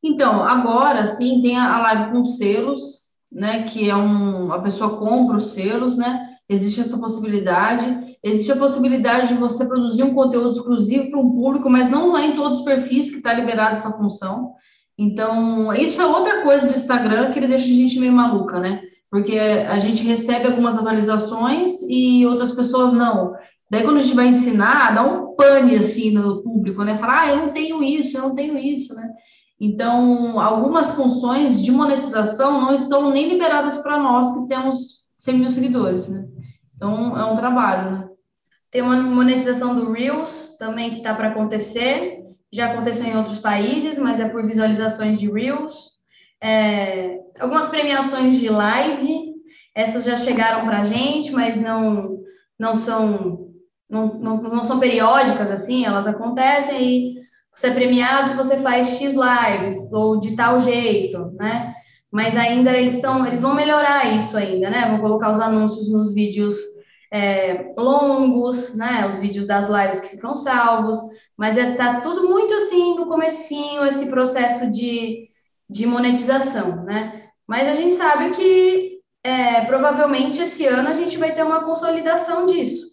Então, agora sim tem a live com selos, né? Que é um. A pessoa compra os selos, né? Existe essa possibilidade. Existe a possibilidade de você produzir um conteúdo exclusivo para um público, mas não é em todos os perfis que está liberada essa função. Então, isso é outra coisa do Instagram que ele deixa a gente meio maluca, né? Porque a gente recebe algumas atualizações e outras pessoas não. Daí, quando a gente vai ensinar, dá um pane, assim, no público, né? Falar, ah, eu não tenho isso, eu não tenho isso, né? Então, algumas funções de monetização não estão nem liberadas para nós que temos 100 mil seguidores, né? Então, é um trabalho, né? Tem uma monetização do Reels também que está para acontecer. Já aconteceu em outros países, mas é por visualizações de Reels. É, algumas premiações de live, essas já chegaram para a gente, mas não, não são não, não, não são periódicas assim, elas acontecem e você é premiado se você faz X lives ou de tal jeito, né? mas ainda eles estão, eles vão melhorar isso ainda, né? Vão colocar os anúncios nos vídeos é, longos, né? Os vídeos das lives que ficam salvos, mas é, tá tudo muito assim no comecinho esse processo de, de monetização, né? Mas a gente sabe que é, provavelmente esse ano a gente vai ter uma consolidação disso,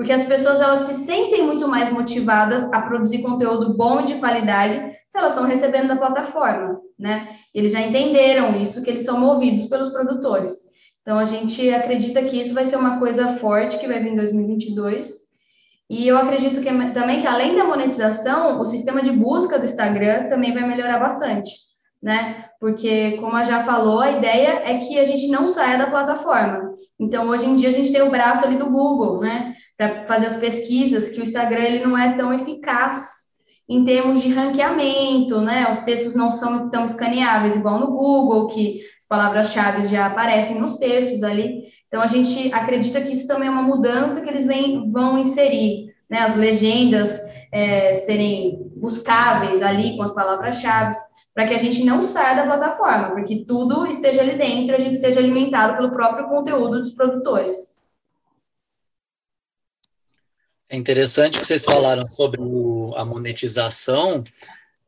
porque as pessoas elas se sentem muito mais motivadas a produzir conteúdo bom e de qualidade se elas estão recebendo da plataforma, né? Eles já entenderam isso, que eles são movidos pelos produtores. Então, a gente acredita que isso vai ser uma coisa forte que vai vir em 2022. E eu acredito que também que, além da monetização, o sistema de busca do Instagram também vai melhorar bastante, né? Porque, como a já falou, a ideia é que a gente não saia da plataforma. Então, hoje em dia, a gente tem o braço ali do Google, né? Para fazer as pesquisas, que o Instagram ele não é tão eficaz em termos de ranqueamento, né? Os textos não são tão escaneáveis, igual no Google, que as palavras-chave já aparecem nos textos ali. Então, a gente acredita que isso também é uma mudança que eles vem, vão inserir, né? As legendas é, serem buscáveis ali com as palavras-chave, para que a gente não saia da plataforma, porque tudo esteja ali dentro, a gente seja alimentado pelo próprio conteúdo dos produtores. É interessante que vocês falaram sobre o, a monetização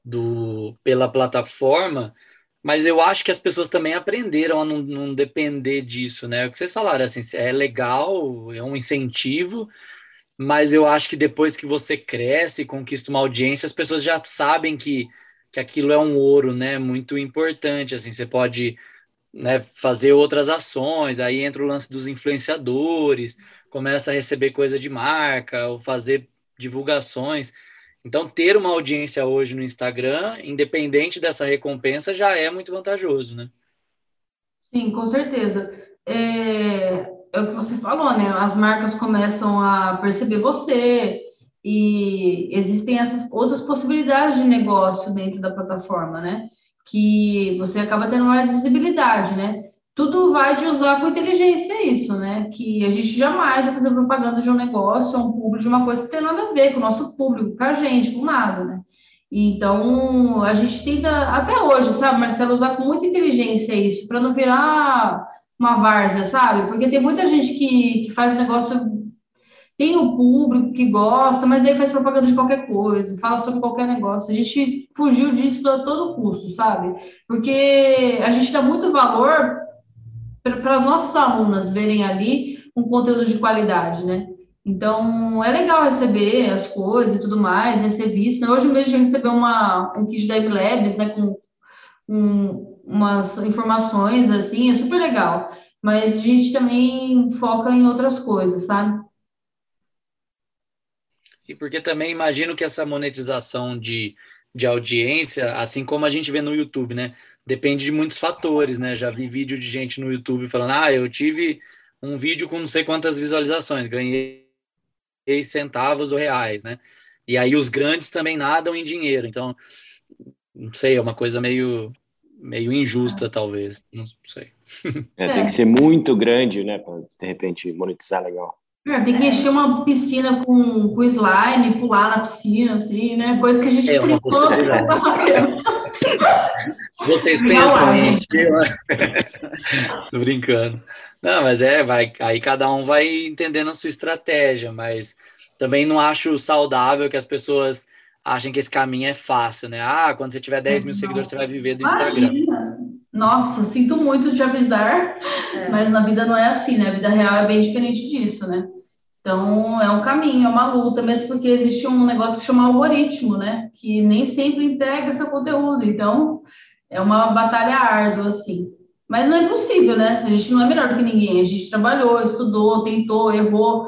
do, pela plataforma, mas eu acho que as pessoas também aprenderam a não, não depender disso, né? O que vocês falaram, assim, é legal, é um incentivo, mas eu acho que depois que você cresce, conquista uma audiência, as pessoas já sabem que, que aquilo é um ouro, né? Muito importante, assim, você pode né, fazer outras ações, aí entra o lance dos influenciadores, começa a receber coisa de marca, ou fazer divulgações. Então, ter uma audiência hoje no Instagram, independente dessa recompensa, já é muito vantajoso, né? Sim, com certeza. É, é o que você falou, né? As marcas começam a perceber você e existem essas outras possibilidades de negócio dentro da plataforma, né? Que você acaba tendo mais visibilidade, né? tudo vai de usar com inteligência isso, né? Que a gente jamais vai fazer propaganda de um negócio, um público, de uma coisa que tem nada a ver com o nosso público, com a gente, com nada, né? Então, a gente tenta, até hoje, sabe, Marcelo, usar com muita inteligência isso, para não virar uma várzea, sabe? Porque tem muita gente que, que faz negócio, tem o público que gosta, mas daí faz propaganda de qualquer coisa, fala sobre qualquer negócio. A gente fugiu disso a todo custo, sabe? Porque a gente dá muito valor para as nossas alunas verem ali um conteúdo de qualidade, né? Então, é legal receber as coisas e tudo mais, né, ser visto. Né? Hoje mesmo já recebeu uma, um kit da Labs, né, com um, umas informações, assim, é super legal. Mas a gente também foca em outras coisas, sabe? E porque também imagino que essa monetização de, de audiência, assim como a gente vê no YouTube, né? depende de muitos fatores, né? Já vi vídeo de gente no YouTube falando: ah, eu tive um vídeo com não sei quantas visualizações, ganhei centavos ou reais, né? E aí os grandes também nadam em dinheiro. Então, não sei, é uma coisa meio meio injusta, talvez. Não sei. É, tem que ser muito grande, né, para de repente monetizar legal. É, tem que encher uma piscina com, com slime, pular na piscina, assim, né? Coisa que a gente é uma possibilidade. *laughs* Vocês pensam em *laughs* Tô brincando. Não, mas é, vai, aí cada um vai entendendo a sua estratégia, mas também não acho saudável que as pessoas achem que esse caminho é fácil, né? Ah, quando você tiver 10 mil seguidores, você vai viver do Instagram. Nossa, sinto muito de avisar, é. mas na vida não é assim, né? A vida real é bem diferente disso, né? Então, é um caminho, é uma luta, mesmo porque existe um negócio que chama algoritmo, né? Que nem sempre entrega seu conteúdo. Então, é uma batalha árdua, assim. Mas não é impossível, né? A gente não é melhor do que ninguém. A gente trabalhou, estudou, tentou, errou,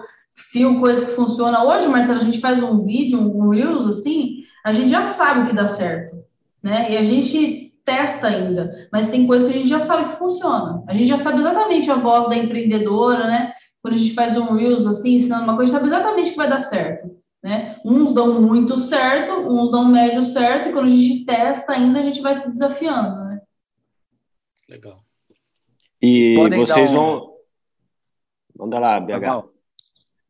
viu coisa que funciona. Hoje, Marcelo, a gente faz um vídeo, um Reels, assim, a gente já sabe o que dá certo, né? E a gente testa ainda, mas tem coisa que a gente já sabe que funciona. A gente já sabe exatamente a voz da empreendedora, né? Quando a gente faz um Reels, assim, ensinando uma coisa, a gente sabe exatamente que vai dar certo, né? Uns dão muito certo, uns dão médio certo, e quando a gente testa ainda, a gente vai se desafiando, né? Legal. E vocês um... vão... Manda lá, BH.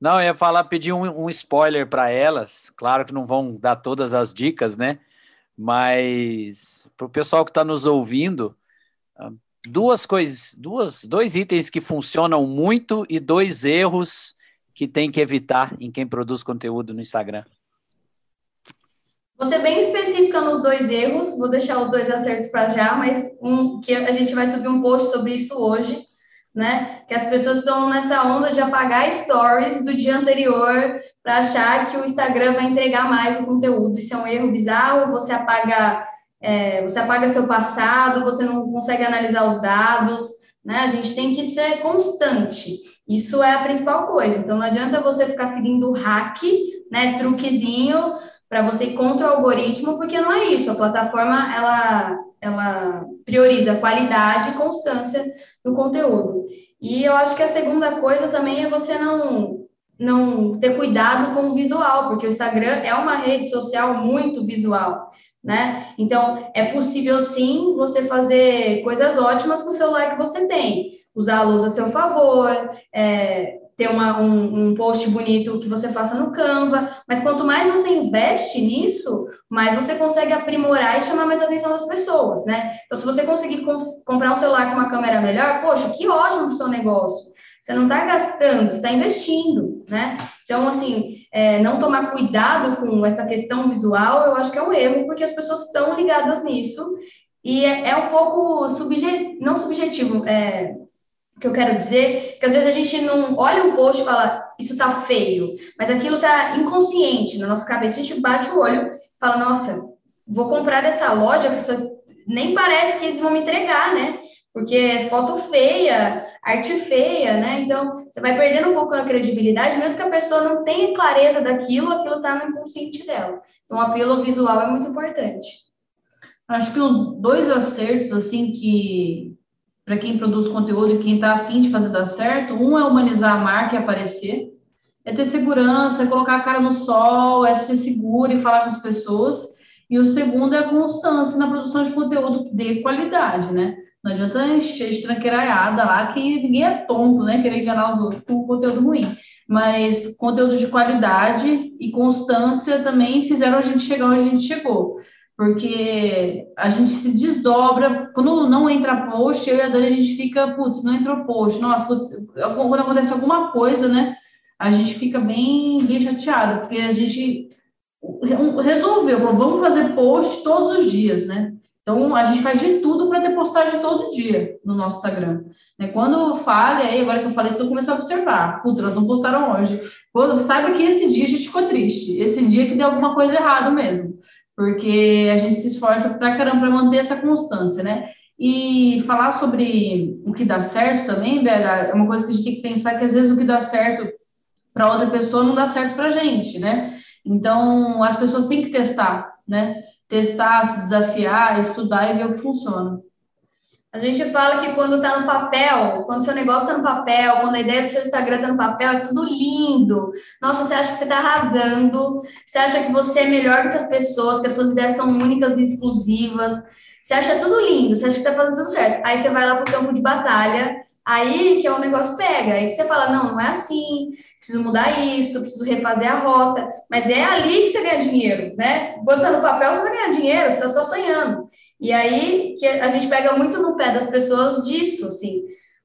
Não, eu ia falar, pedir um, um spoiler para elas. Claro que não vão dar todas as dicas, né? Mas para o pessoal que está nos ouvindo, duas coisas, duas, dois itens que funcionam muito e dois erros que tem que evitar em quem produz conteúdo no Instagram. Vou ser bem específica nos dois erros, vou deixar os dois acertos para já, mas um que a gente vai subir um post sobre isso hoje né? Que as pessoas estão nessa onda de apagar stories do dia anterior para achar que o Instagram vai entregar mais o conteúdo. Isso é um erro bizarro. Você apaga, é, você apaga seu passado, você não consegue analisar os dados, né? A gente tem que ser constante. Isso é a principal coisa. Então não adianta você ficar seguindo hack, né? Truquezinho para você ir contra o algoritmo, porque não é isso. A plataforma ela ela prioriza qualidade e constância do conteúdo. E eu acho que a segunda coisa também é você não não ter cuidado com o visual, porque o Instagram é uma rede social muito visual, né? Então, é possível sim você fazer coisas ótimas com o celular que você tem, usar a luz a seu favor, é, ter uma, um, um, post bonito que você faça no Canva, mas quanto mais você investe nisso, mais você consegue aprimorar e chamar mais a atenção das pessoas, né? Então, se você conseguir comprar um celular com uma câmera melhor, poxa, que ótimo para o seu negócio. Você não está gastando, você está investindo, né? Então, assim, é, não tomar cuidado com essa questão visual, eu acho que é um erro, porque as pessoas estão ligadas nisso, e é, é um pouco subjetivo, não subjetivo, é, que eu quero dizer que às vezes a gente não olha um post e fala, isso tá feio, mas aquilo tá inconsciente na nossa cabeça, a gente bate o olho fala, nossa, vou comprar dessa loja, essa... nem parece que eles vão me entregar, né? Porque é foto feia, arte feia, né? Então, você vai perdendo um pouco a credibilidade, mesmo que a pessoa não tenha clareza daquilo, aquilo tá no inconsciente dela. Então, o apelo visual é muito importante. Acho que os dois acertos, assim, que para quem produz conteúdo e quem está afim de fazer dar certo, um é humanizar a marca e aparecer, é ter segurança, é colocar a cara no sol, é ser seguro e falar com as pessoas. E o segundo é a constância na produção de conteúdo de qualidade, né? Não adianta encher de tranqueiraiada lá, que ninguém é tonto, né? Querer enganar os outros com conteúdo ruim. Mas conteúdo de qualidade e constância também fizeram a gente chegar onde a gente chegou porque a gente se desdobra, quando não entra post, eu e a Dani, a gente fica, putz, não entrou post, nossa, putz, quando acontece alguma coisa, né, a gente fica bem, bem chateada, porque a gente resolveu, falou, vamos fazer post todos os dias, né, então a gente faz de tudo para ter postagem todo dia no nosso Instagram. Né? Quando falha, aí agora que eu falei, se eu começar a observar, putz, elas não postaram hoje. Quando, saiba que esse dia a gente ficou triste, esse dia que deu alguma coisa errada mesmo porque a gente se esforça pra caramba para manter essa constância, né? E falar sobre o que dá certo também, BH, é uma coisa que a gente tem que pensar que às vezes o que dá certo para outra pessoa não dá certo para a gente, né? Então, as pessoas têm que testar, né? Testar, se desafiar, estudar e ver o que funciona. A gente fala que quando está no papel, quando seu negócio está no papel, quando a ideia do seu Instagram está no papel, é tudo lindo. Nossa, você acha que você está arrasando, você acha que você é melhor do que as pessoas, que as suas ideias são únicas e exclusivas. Você acha tudo lindo, você acha que está fazendo tudo certo. Aí você vai lá para o campo de batalha, aí que é o negócio pega. Aí que você fala, não, não é assim, preciso mudar isso, preciso refazer a rota. Mas é ali que você ganha dinheiro, né? Botando papel, você vai ganhar dinheiro, você está só sonhando. E aí que a gente pega muito no pé das pessoas disso, assim,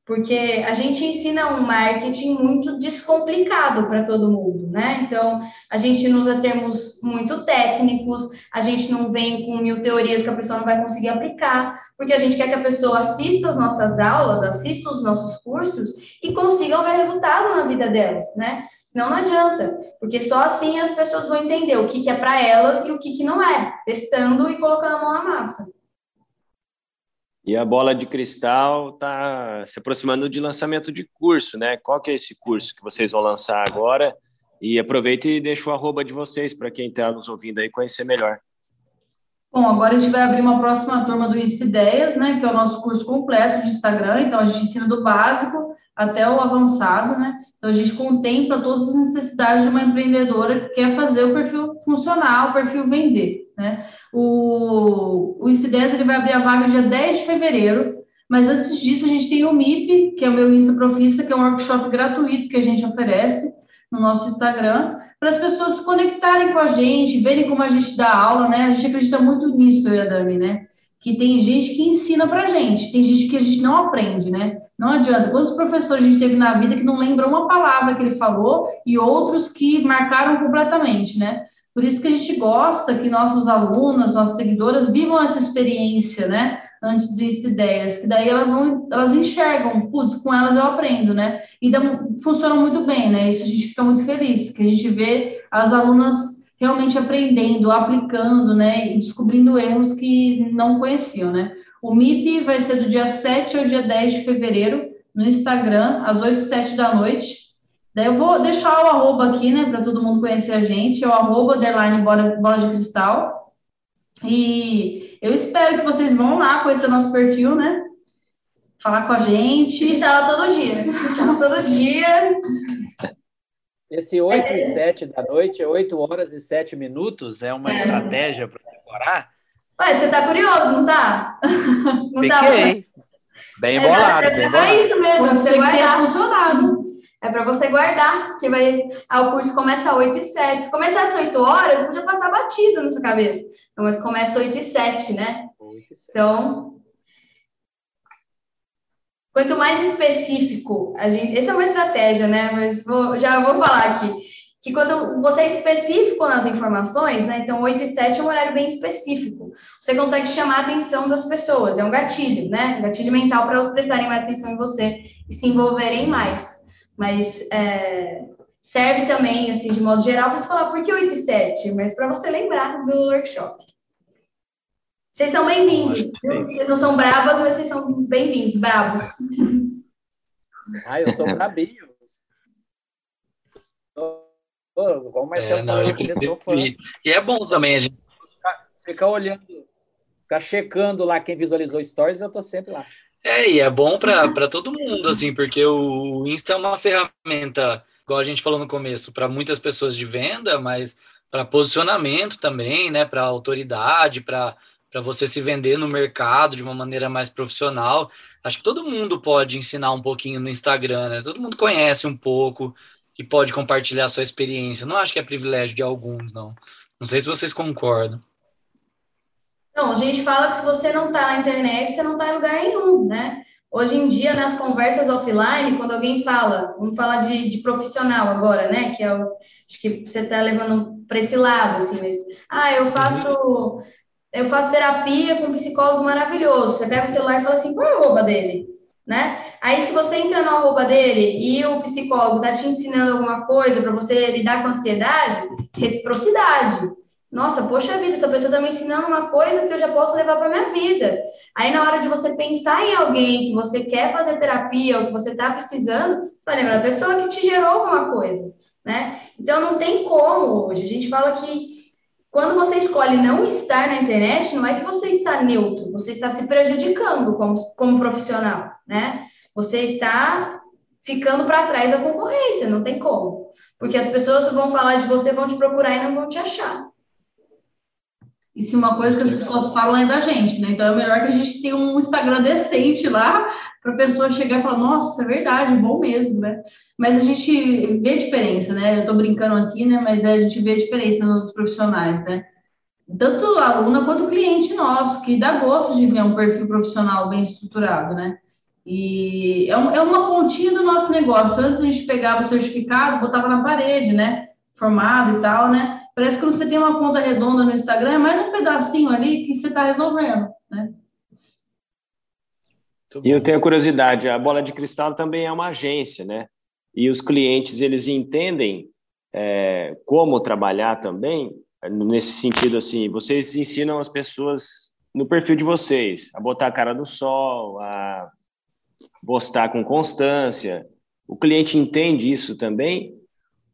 porque a gente ensina um marketing muito descomplicado para todo mundo, né? Então, a gente usa termos muito técnicos, a gente não vem com mil teorias que a pessoa não vai conseguir aplicar, porque a gente quer que a pessoa assista as nossas aulas, assista os nossos cursos e consiga ver resultado na vida delas, né? Senão não adianta, porque só assim as pessoas vão entender o que, que é para elas e o que, que não é, testando e colocando a mão na massa. E a bola de cristal está se aproximando de lançamento de curso, né? Qual que é esse curso que vocês vão lançar agora? E aproveita e deixa o arroba de vocês para quem está nos ouvindo aí conhecer melhor. Bom, agora a gente vai abrir uma próxima turma do Insta Ideias, né? Que é o nosso curso completo de Instagram. Então, a gente ensina do básico até o avançado, né? Então, a gente contempla todas as necessidades de uma empreendedora que quer fazer o perfil funcionar, o perfil vender, né? O, o IC10 ele vai abrir a vaga dia 10 de fevereiro, mas antes disso a gente tem o MIP, que é o meu Insta Profissa, que é um workshop gratuito que a gente oferece no nosso Instagram, para as pessoas se conectarem com a gente, verem como a gente dá aula, né? A gente acredita muito nisso, eu e a Dani, né? Que tem gente que ensina para a gente, tem gente que a gente não aprende, né? Não adianta. Quantos professores a gente teve na vida que não lembra uma palavra que ele falou e outros que marcaram completamente, né? Por isso que a gente gosta que nossos alunos, nossas seguidoras vivam essa experiência, né? Antes de ideias, que daí elas vão, elas enxergam, putz, com elas eu aprendo, né? E dá, funciona muito bem, né? Isso a gente fica muito feliz, que a gente vê as alunas realmente aprendendo, aplicando, né? E descobrindo erros que não conheciam, né? O MIP vai ser do dia 7 ao dia 10 de fevereiro, no Instagram, às 8 e 7 da noite. Daí eu vou deixar o arroba aqui, né, para todo mundo conhecer a gente, é o arroba, underline, bola, bola de cristal. E eu espero que vocês vão lá conhecer nosso perfil, né? Falar com a gente. Está todo dia. *laughs* Está todo dia. Esse 8 é. e 7 da noite, 8 horas e 7 minutos, é uma é. estratégia para decorar? Ué, você está curioso, não está? Não Fiquei. Tá? Bem bolado, é, bem bolado. É isso mesmo, você guardar. funcionado. É para você guardar, que vai. Ah, o curso começa às 8 e 7. Se começasse às 8 horas, podia passar batido na sua cabeça. Então, mas começa às 8 e 7, né? 8 e 7. Então. Quanto mais específico, a gente. Essa é uma estratégia, né? Mas vou, já vou falar aqui. Que quando você é específico nas informações, né? Então, 8 e 7 é um horário bem específico. Você consegue chamar a atenção das pessoas. É um gatilho, né? Gatilho mental para elas prestarem mais atenção em você e se envolverem mais mas é, serve também, assim, de modo geral, para você falar por que 8 e 7, mas para você lembrar do workshop. Vocês são bem-vindos. Vocês não são bravas, mas vocês são bem-vindos, bravos. *laughs* Ah, eu sou brabinho. Como o Marcelo é, falou, eu sou fã. E é bom também a gente. Você fica olhando, fica checando lá quem visualizou stories, eu tô sempre lá. É, e é bom para todo mundo, assim, porque o Insta é uma ferramenta, igual a gente falou no começo, para muitas pessoas de venda, mas para posicionamento também, né, para autoridade, para para você se vender no mercado de uma maneira mais profissional. Acho que todo mundo pode ensinar um pouquinho no Instagram, né? Todo mundo conhece um pouco e pode compartilhar sua experiência. Não acho que é privilégio de alguns, não. Não sei se vocês concordam. Não, a gente fala que se você não está na internet, você não está em lugar nenhum, né? Hoje em dia, nas conversas offline, quando alguém fala, vamos falar de, de profissional agora, né? Que é o acho que você está levando para esse lado, assim, mas ah, eu faço eu faço terapia com um psicólogo maravilhoso. Você pega o celular e fala assim, qual é o arroba dele? Né? Aí, se você entra no arroba dele e o psicólogo está te ensinando alguma coisa para você lidar com ansiedade, reciprocidade. Nossa, poxa vida, essa pessoa está me ensinando uma coisa que eu já posso levar para minha vida. Aí, na hora de você pensar em alguém que você quer fazer terapia ou que você está precisando, você vai lembrar da pessoa que te gerou alguma coisa, né? Então, não tem como hoje. A gente fala que quando você escolhe não estar na internet, não é que você está neutro, você está se prejudicando como, como profissional, né? Você está ficando para trás da concorrência, não tem como. Porque as pessoas vão falar de você, vão te procurar e não vão te achar. E se uma coisa que as pessoas falam é da gente, né? Então é melhor que a gente tenha um Instagram decente lá para a pessoa chegar e falar, nossa, é verdade, bom mesmo, né? Mas a gente vê diferença, né? Eu estou brincando aqui, né? Mas a gente vê diferença nos profissionais, né? Tanto aluna quanto cliente nosso, que dá gosto de ver um perfil profissional bem estruturado, né? E é, é uma pontinha do nosso negócio. Antes a gente pegava o certificado, botava na parede, né? Formado e tal, né? Parece que quando você tem uma conta redonda no Instagram, é mais um pedacinho ali que você está resolvendo, né? E eu tenho curiosidade, a Bola de Cristal também é uma agência, né? E os clientes, eles entendem é, como trabalhar também, nesse sentido assim, vocês ensinam as pessoas no perfil de vocês, a botar a cara no sol, a postar com constância. O cliente entende isso também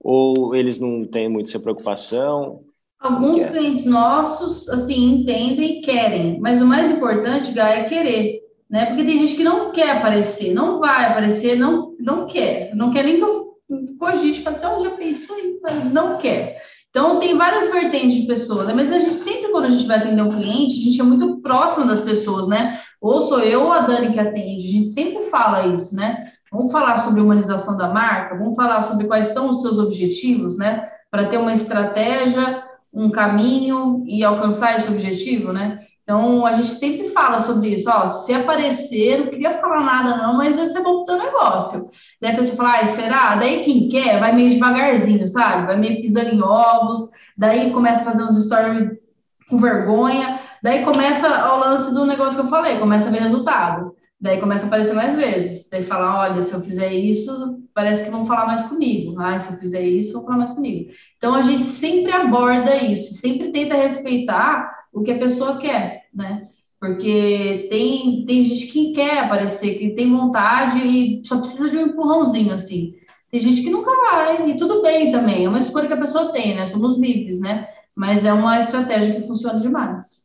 ou eles não têm muito essa preocupação? Alguns é? clientes nossos, assim, entendem e querem, mas o mais importante, Gai, é querer, né? Porque tem gente que não quer aparecer, não vai aparecer, não, não quer, não quer nem que eu cogite, fale assim, oh, já pensou aí, mas não quer. Então, tem várias vertentes de pessoas, né? mas a gente sempre, quando a gente vai atender um cliente, a gente é muito próximo das pessoas, né? Ou sou eu ou a Dani que atende, a gente sempre fala isso, né? Vamos falar sobre humanização da marca, vamos falar sobre quais são os seus objetivos, né? Para ter uma estratégia, um caminho e alcançar esse objetivo, né? Então, a gente sempre fala sobre isso. Ó, se aparecer, não queria falar nada não, mas vai ser bom pro teu negócio. Daí a pessoa fala, ah, será? Daí quem quer vai meio devagarzinho, sabe? Vai meio pisando em ovos, daí começa a fazer uns stories com vergonha, daí começa o lance do negócio que eu falei, começa a ver resultado. Daí começa a aparecer mais vezes. Daí fala, olha, se eu fizer isso, parece que vão falar mais comigo. Ah, se eu fizer isso, vão falar mais comigo. Então a gente sempre aborda isso, sempre tenta respeitar o que a pessoa quer, né? Porque tem, tem gente que quer aparecer, que tem vontade e só precisa de um empurrãozinho, assim. Tem gente que nunca vai, e tudo bem também, é uma escolha que a pessoa tem, né? Somos livres, né? Mas é uma estratégia que funciona demais.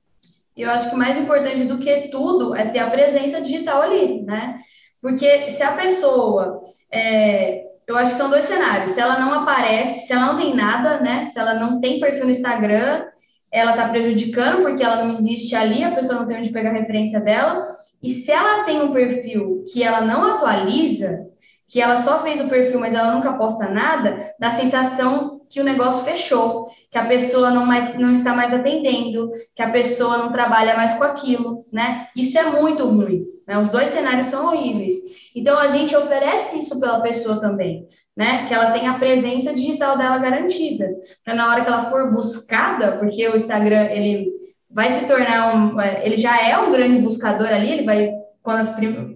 Eu acho que mais importante do que tudo é ter a presença digital ali, né? Porque se a pessoa, é, eu acho que são dois cenários. Se ela não aparece, se ela não tem nada, né? Se ela não tem perfil no Instagram, ela está prejudicando porque ela não existe ali, a pessoa não tem onde pegar a referência dela. E se ela tem um perfil que ela não atualiza, que ela só fez o perfil, mas ela nunca posta nada, dá a sensação que o negócio fechou, que a pessoa não, mais, não está mais atendendo, que a pessoa não trabalha mais com aquilo, né? Isso é muito ruim, né? Os dois cenários são horríveis. Então, a gente oferece isso pela pessoa também, né? Que ela tenha a presença digital dela garantida, para na hora que ela for buscada, porque o Instagram, ele vai se tornar um... É, ele já é um grande buscador ali, ele vai, quando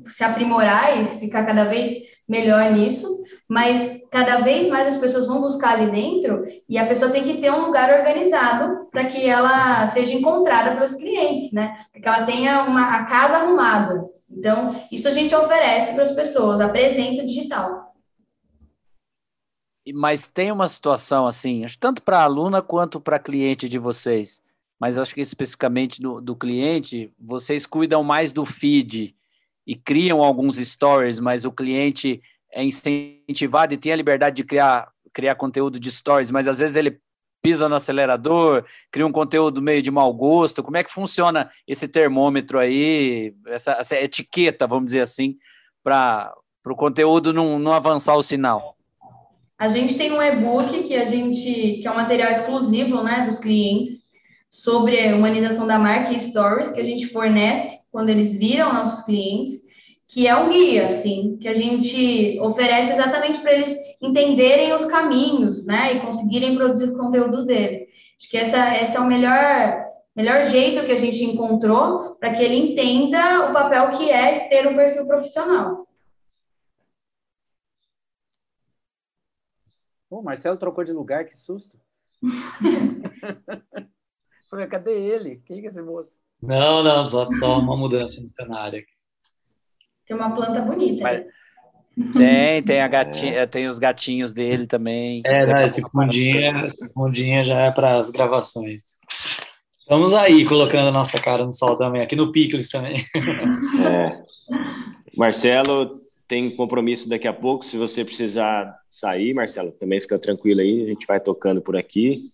se aprimorar e ficar cada vez melhor nisso, mas cada vez mais as pessoas vão buscar ali dentro e a pessoa tem que ter um lugar organizado para que ela seja encontrada pelos clientes, né? Para que ela tenha uma, a casa arrumada. Então, isso a gente oferece para as pessoas, a presença digital. Mas tem uma situação assim, tanto para aluna quanto para cliente de vocês, mas acho que especificamente do, do cliente, vocês cuidam mais do feed e criam alguns stories, mas o cliente é incentivado e tem a liberdade de criar, criar conteúdo de stories, mas às vezes ele pisa no acelerador, cria um conteúdo meio de mau gosto. Como é que funciona esse termômetro aí, essa, essa etiqueta, vamos dizer assim, para o conteúdo não, não avançar o sinal? A gente tem um e-book que a gente que é um material exclusivo, né, dos clientes sobre a humanização da marca e stories que a gente fornece quando eles viram nossos clientes que é um guia, assim, que a gente oferece exatamente para eles entenderem os caminhos, né, e conseguirem produzir o conteúdo dele. Acho que essa, esse é o melhor, melhor jeito que a gente encontrou para que ele entenda o papel que é ter um perfil profissional. Pô, Marcelo trocou de lugar, que susto. *laughs* Falei, cadê ele? Quem é esse moço? Não, não, só, só uma mudança no cenário aqui. Tem uma planta bonita. Mas, Tem, tem, a gatinha, é. tem os gatinhos dele também. É, né, esse fundinha, fundinha já é para as gravações. Estamos aí colocando a nossa cara no sol também, aqui no Picles também. *laughs* É. Marcelo tem compromisso daqui a pouco. Se você precisar sair, Marcelo, também fica tranquilo aí. A gente vai tocando por aqui.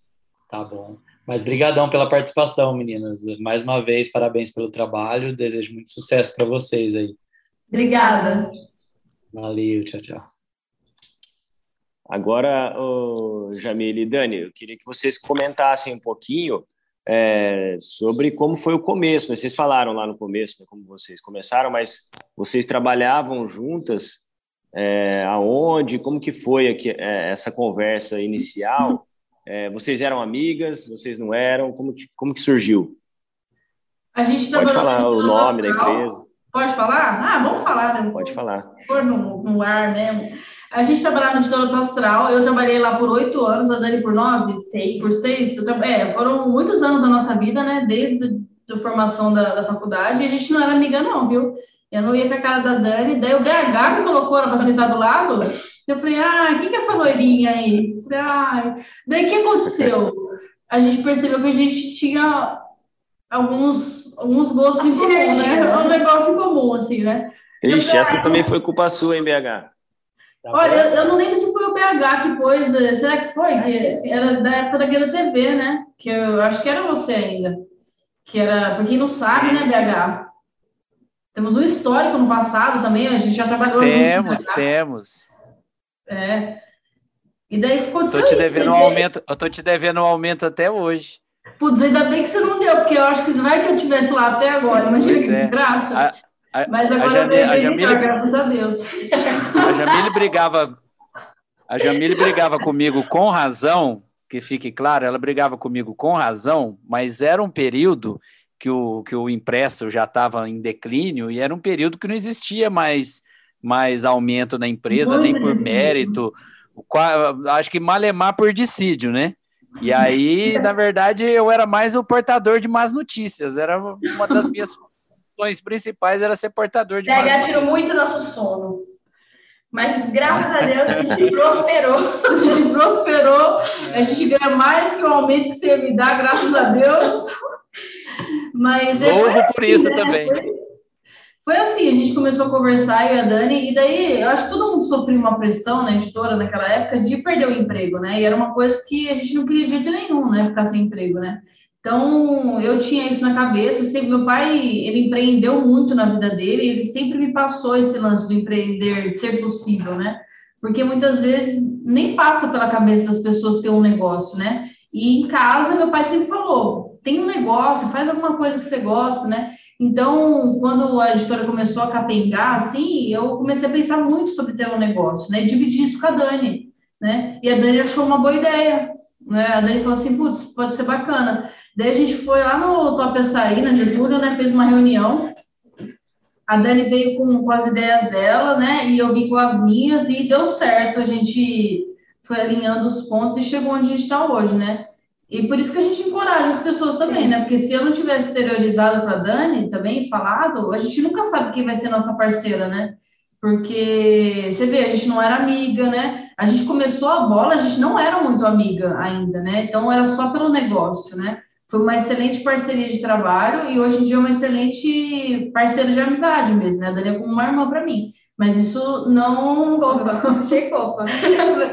Tá bom. Mas brigadão pela participação, meninas. Mais uma vez, parabéns pelo trabalho. Desejo muito sucesso para vocês aí. Obrigada. Valeu, tchau, tchau. Agora, oh, Jamile e Dani, eu queria que vocês comentassem um pouquinho é, sobre como foi o começo. Né? Vocês falaram lá no começo né, como vocês começaram, mas vocês trabalhavam juntas é, aonde? Como que foi aqui, é, essa conversa inicial? É, vocês eram amigas? Vocês não eram? Como que, como que surgiu? A gente Pode falar o nome da empresa. Pode falar? Ah, vamos falar. Né? Pode falar. Pôr no, no ar mesmo. A gente trabalhava no Instituto Astral, eu trabalhei lá por oito anos, a Dani por nove, seis. por seis. É, foram muitos anos da nossa vida, né? Desde a formação da, da faculdade, e a gente não era amiga, não, viu? Eu não ia com a cara da Dani, daí o BH me colocou ela para sentar do lado. Eu falei, ah, quem que é essa loirinha aí? Ah, daí o que aconteceu? A gente percebeu que a gente tinha alguns, alguns gostos em comum, né? Um negócio em comum, assim, né? Ixi, essa também foi culpa sua, hein, BH? Tá Olha, eu, eu, não lembro se foi o BH que pôs, eh, será que foi? Que era da época da Guia TV, né? Que eu acho que era você ainda. Que era, pra quem não sabe, né, BH? Temos um histórico no passado também, a gente já trabalhou Temos, temos. É. E daí ficou tô te devendo um aumento, Eu tô te devendo um aumento até hoje. Putz, ainda bem que você não deu, porque eu acho que vai que eu tivesse lá até agora. Imagina pois que é. graça. A, a, Mas agora a, Jane, eu a Jamile, graças a Deus. A Jamile brigava, a Jamile brigava comigo com razão, que fique claro, ela brigava comigo com razão, mas era um período que o, que o impresso já estava em declínio e era um período que não existia mais, mais aumento na empresa, nem por mérito. Acho que malemar por dissídio, né? E aí, na verdade, eu era mais o portador de más notícias. Era uma das minhas funções principais era ser portador de más notícias. tirou muito nosso sono. Mas graças a Deus a gente *laughs* prosperou. A gente prosperou. A gente ganha mais que o aumento que você me dar, graças a Deus. Mas é Louvo por isso né? também. Foi, assim, a gente começou a conversar, eu e a Dani, e daí eu acho que todo mundo sofreu uma pressão na editora naquela época de perder o emprego, né? E era uma coisa que a gente não queria de jeito nenhum, né? Ficar sem emprego, né? Então, eu tinha isso na cabeça. Eu sempre, meu pai, ele empreendeu muito na vida dele, ele sempre me passou esse lance do empreender, de ser possível, né? Porque muitas vezes nem passa pela cabeça das pessoas ter um negócio, né? E em casa, meu pai sempre falou: tem um negócio, faz alguma coisa que você gosta, né? Então, quando a editora começou a capengar, assim, eu comecei a pensar muito sobre ter um negócio, né? Dividir isso com a Dani, né? E a Dani achou uma boa ideia, né? A Dani falou assim, putz, pode ser bacana. Daí a gente foi lá no Top Açaí, na Getúlio, né? Fez uma reunião. A Dani veio com, com as ideias dela, né? E eu vim com as minhas e deu certo. A gente foi alinhando os pontos e chegou onde a gente está hoje, né? E por isso que a gente encoraja as pessoas também, né? Porque se eu não tivesse exteriorizado para a Dani também, falado, a gente nunca sabe quem vai ser nossa parceira, né? Porque você vê, a gente não era amiga, né? A gente começou a bola, a gente não era muito amiga ainda, né? Então era só pelo negócio, né? Foi uma excelente parceria de trabalho e hoje em dia é uma excelente parceira de amizade mesmo, né? A Dani é como uma irmã para mim. Mas isso não. *laughs* achei fofa.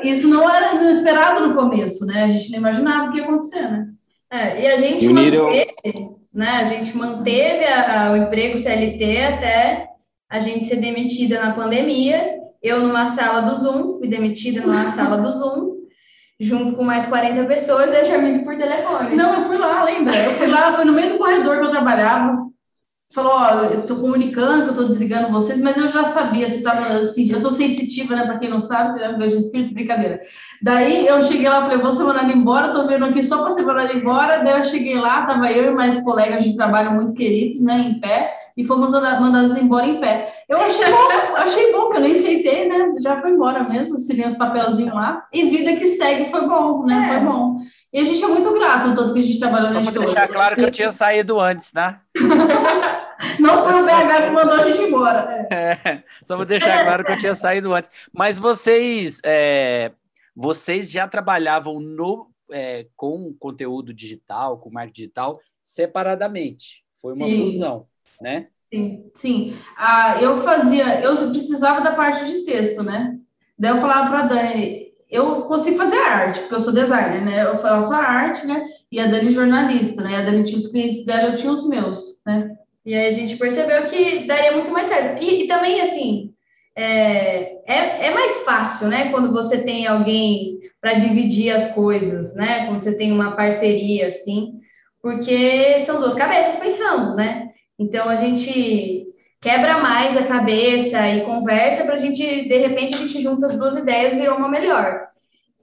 isso não era esperado no começo, né? A gente não imaginava o que ia acontecer, né? É, e a gente manteve, né? A gente manteve a, a, o emprego CLT até a gente ser demitida na pandemia. Eu numa sala do Zoom, fui demitida numa *laughs* sala do Zoom, junto com mais 40 pessoas, e a Jamile por telefone. Não, eu fui lá, lembra? Eu fui lá, foi no meio do corredor que eu trabalhava falou, ó, eu estou comunicando que eu estou desligando vocês, mas eu já sabia, se tava assim, eu sou sensitiva, né, para quem não sabe, né, vejo espírito, brincadeira. Daí eu cheguei lá, falei, vou ser mandada embora, estou vendo aqui só para ser mandada embora, daí eu cheguei lá, tava eu e mais colegas de trabalho muito queridos, né, em pé, e fomos mandados embora em pé. Eu achei bom, achei bom, que eu nem aceitei, né, já foi embora mesmo, assinei os papelzinhos lá, e vida que segue foi bom, né, é. foi bom. E a gente é muito grato, tanto que a gente trabalhou na Vamos deixar claro que eu tinha saído antes, né? *laughs* Não foi o BH que mandou a gente embora. É, só vou deixar claro que eu tinha saído antes. Mas vocês, é, vocês já trabalhavam no, é, com conteúdo digital, com marketing digital, separadamente. Foi uma sim. fusão, né? Sim, sim. Ah, eu fazia, eu precisava da parte de texto, né? Daí eu falava para a Dani, eu consigo fazer arte, porque eu sou designer, né? Eu faço a arte, né? E a Dani jornalista, né? A Dani tinha os clientes dela, eu tinha os meus, né? E aí a gente percebeu que daria muito mais certo. E, e também, assim, é, é, é, mais fácil, né? Quando você tem alguém para dividir as coisas, né? Quando você tem uma parceria, assim, porque são duas cabeças pensando, né? Então a gente quebra mais a cabeça e conversa para a gente, de repente, a gente junta as duas ideias e virou uma melhor.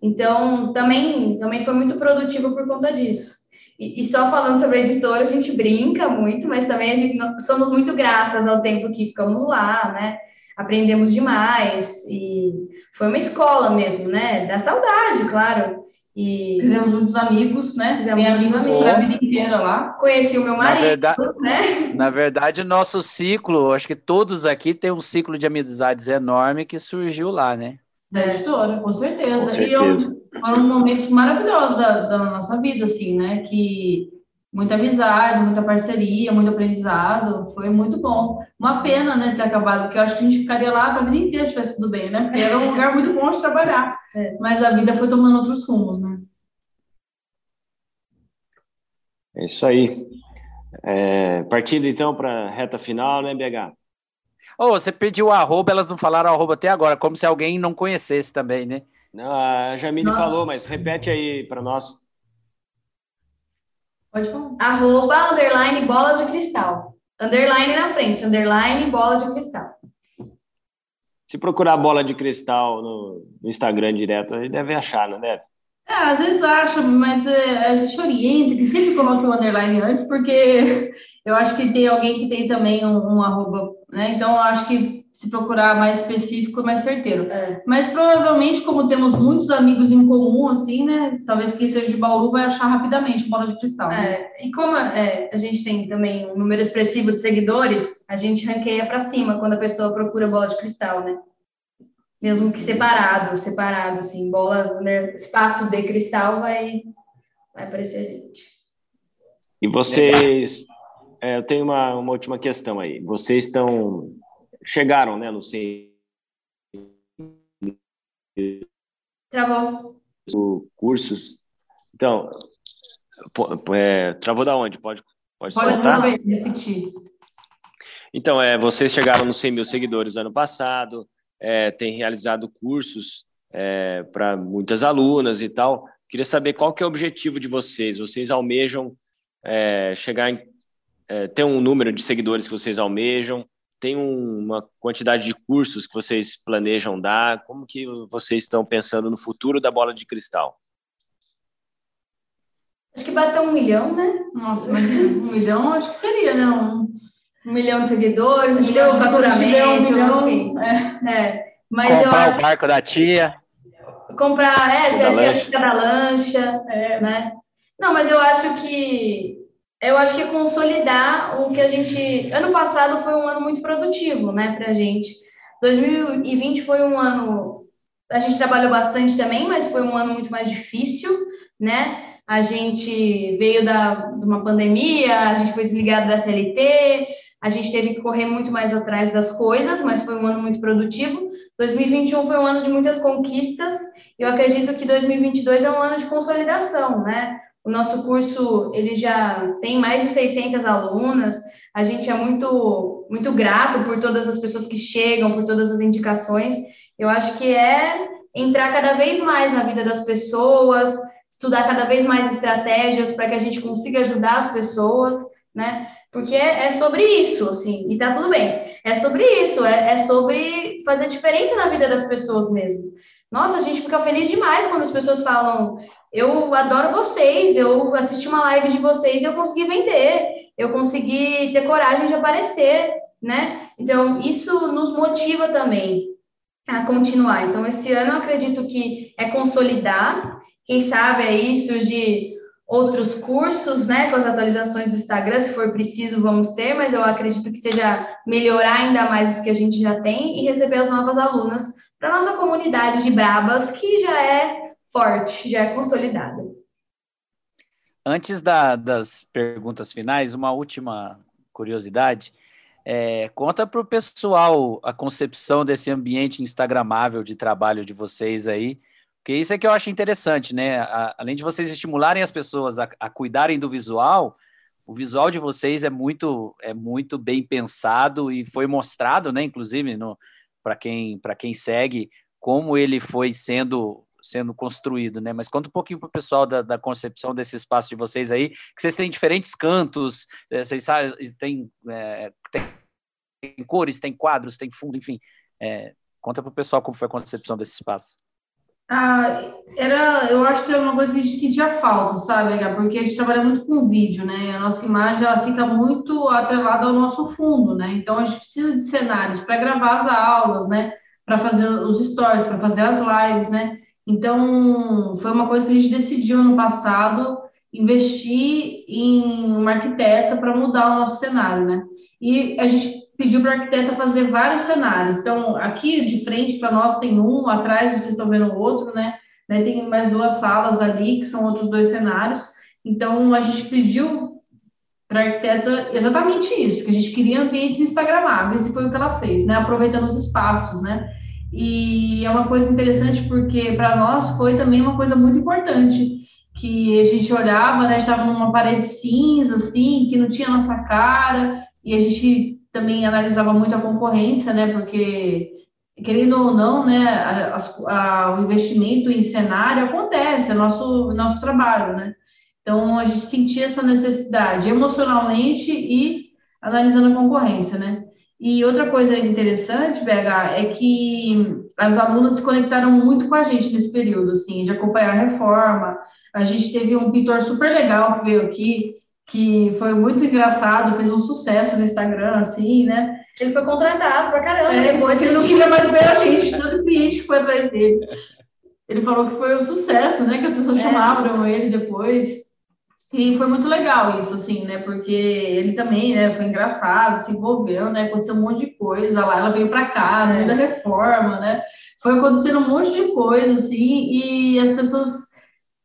Então, também, também foi muito produtivo por conta disso. E, e, só falando sobre a editora, a gente brinca muito, mas também a gente somos muito gratas ao tempo que ficamos lá, né? Aprendemos demais e foi uma escola mesmo, né? Da saudade, claro. E fizemos muitos amigos, né? Fizemos amigos para a vida inteira lá. Conheci o meu marido, na verdade, né? Na verdade, nosso ciclo, acho que todos aqui tem um ciclo de amizades enorme que surgiu lá, né? Da editora, com certeza. Com certeza. E eu, foram momentos maravilhosos da, da nossa vida, assim, né? Que muita amizade, muita parceria, muito aprendizado, foi muito bom. Uma pena, né, ter acabado, porque eu acho que a gente ficaria lá para a vida inteira se estivesse tudo bem, né? Porque era um lugar muito bom de trabalhar. É. Mas a vida foi tomando outros rumos, né? É isso aí. É, partindo então para a reta final, né, BH? Oh, você pediu arroba, elas não falaram arroba até agora, como se alguém não conhecesse também, né? Não, a Jamile não. falou, mas repete aí para nós. Pode falar. Arroba, underline, bolas de cristal. Underline na frente, underline, bolas de cristal. Se procurar bola de cristal no, no Instagram direto, aí deve achar, não deve? É, às vezes acha, mas é, a gente orienta que sempre coloque o underline antes, porque eu acho que tem alguém que tem também um, um arroba, né? Então, eu acho que se procurar mais específico, mais certeiro. É. Mas provavelmente, como temos muitos amigos em comum, assim, né? Talvez quem seja de Bauru vai achar rapidamente bola de cristal. Né? É. E como é, a gente tem também um número expressivo de seguidores, a gente ranqueia para cima quando a pessoa procura bola de cristal, né? Mesmo que separado, separado, assim, bola, né? espaço de cristal vai, vai aparecer a gente. E vocês é, eu tenho uma, uma última questão aí. Vocês estão chegaram, né, no Travou. Cursos. Então, é, travou da onde? Pode, pode, pode voltar? repetir. Então, é, vocês chegaram nos 100 mil seguidores ano passado, é, têm realizado cursos é, para muitas alunas e tal. Queria saber qual que é o objetivo de vocês. Vocês almejam é, chegar em é, tem um número de seguidores que vocês almejam? Tem uma quantidade de cursos que vocês planejam dar? Como que vocês estão pensando no futuro da bola de cristal? Acho que bater um milhão, né? Nossa, imagina, um *laughs* milhão acho que seria, né? Um, um milhão de seguidores, um milhão de faturamento, um milhão, enfim. É, é. Mas Comprar eu acho... o barco da tia. Comprar, é, se a tia fica da lancha, é. né? Não, mas eu acho que eu acho que consolidar o que a gente. Ano passado foi um ano muito produtivo, né, para a gente. 2020 foi um ano. A gente trabalhou bastante também, mas foi um ano muito mais difícil, né? A gente veio da, de uma pandemia, a gente foi desligado da CLT, a gente teve que correr muito mais atrás das coisas, mas foi um ano muito produtivo. 2021 foi um ano de muitas conquistas. Eu acredito que 2022 é um ano de consolidação, né? O nosso curso ele já tem mais de 600 alunas. A gente é muito muito grato por todas as pessoas que chegam, por todas as indicações. Eu acho que é entrar cada vez mais na vida das pessoas, estudar cada vez mais estratégias para que a gente consiga ajudar as pessoas, né? Porque é, é sobre isso, assim, e tá tudo bem. É sobre isso, é, é sobre fazer diferença na vida das pessoas mesmo. Nossa, a gente fica feliz demais quando as pessoas falam: eu adoro vocês, eu assisti uma live de vocês e eu consegui vender, eu consegui ter coragem de aparecer, né? Então, isso nos motiva também a continuar. Então, esse ano eu acredito que é consolidar, quem sabe aí surgir outros cursos, né, com as atualizações do Instagram, se for preciso, vamos ter, mas eu acredito que seja melhorar ainda mais o que a gente já tem e receber as novas alunas para nossa comunidade de Brabas, que já é forte, já é consolidada. Antes da, das perguntas finais, uma última curiosidade. É, conta para o pessoal a concepção desse ambiente instagramável de trabalho de vocês aí, porque isso é que eu acho interessante, né? A, além de vocês estimularem as pessoas a, a, cuidarem do visual, o visual de vocês é muito é muito bem pensado e foi mostrado, né? Inclusive para quem para quem segue como ele foi sendo sendo construído, né? Mas conta um pouquinho para o pessoal da, da, concepção desse espaço de vocês aí, que vocês têm diferentes cantos, é, vocês sabem, tem, é, tem, tem, cores, tem quadros, tem fundo, enfim. É, conta para o pessoal como foi a concepção desse espaço. Ah, era, eu acho que é uma coisa que a gente sentia falta, sabe, Porque a gente trabalha muito com vídeo, né? A nossa imagem ela fica muito atrelada ao nosso fundo, né? Então a gente precisa de cenários para gravar as aulas, né? Para fazer os stories, para fazer as lives, né? Então foi uma coisa que a gente decidiu no passado investir em uma arquiteta para mudar o nosso cenário, né? E a gente pediu para a arquiteta fazer vários cenários. Então, aqui de frente para nós tem um, atrás vocês estão vendo o outro, né? né? Tem mais duas salas ali, que são outros dois cenários. Então, a gente pediu para a arquiteta exatamente isso, que a gente queria ambientes instagramáveis, e foi o que ela fez, né? Aproveitando os espaços, né? E é uma coisa interessante porque para nós foi também uma coisa muito importante, que a gente olhava, né? Estava numa parede cinza, assim, que não tinha nossa cara, e a gente também analisava muito a concorrência, né? Porque, querendo ou não, né, a, a, o investimento em cenário acontece, é nosso, nosso trabalho, né? Então, a gente sentia essa necessidade emocionalmente e analisando a concorrência, né? E outra coisa interessante, BH, é que as alunas se conectaram muito com a gente nesse período, assim, de acompanhar a reforma. A gente teve um pintor super legal que veio aqui, que foi muito engraçado, fez um sucesso no Instagram, assim, né? Ele foi contratado pra caramba. É, depois ele não queria mais ver a gente, todo cliente que foi atrás dele. *laughs* Ele falou que foi um sucesso, né? Que as pessoas é. chamavam ele depois. E foi muito legal isso, assim, né? Porque ele também, né, foi engraçado, se envolveu, né? Aconteceu um monte de coisa lá. Ela veio para cá, no meio da reforma, né? Foi acontecendo um monte de coisa, assim, e as pessoas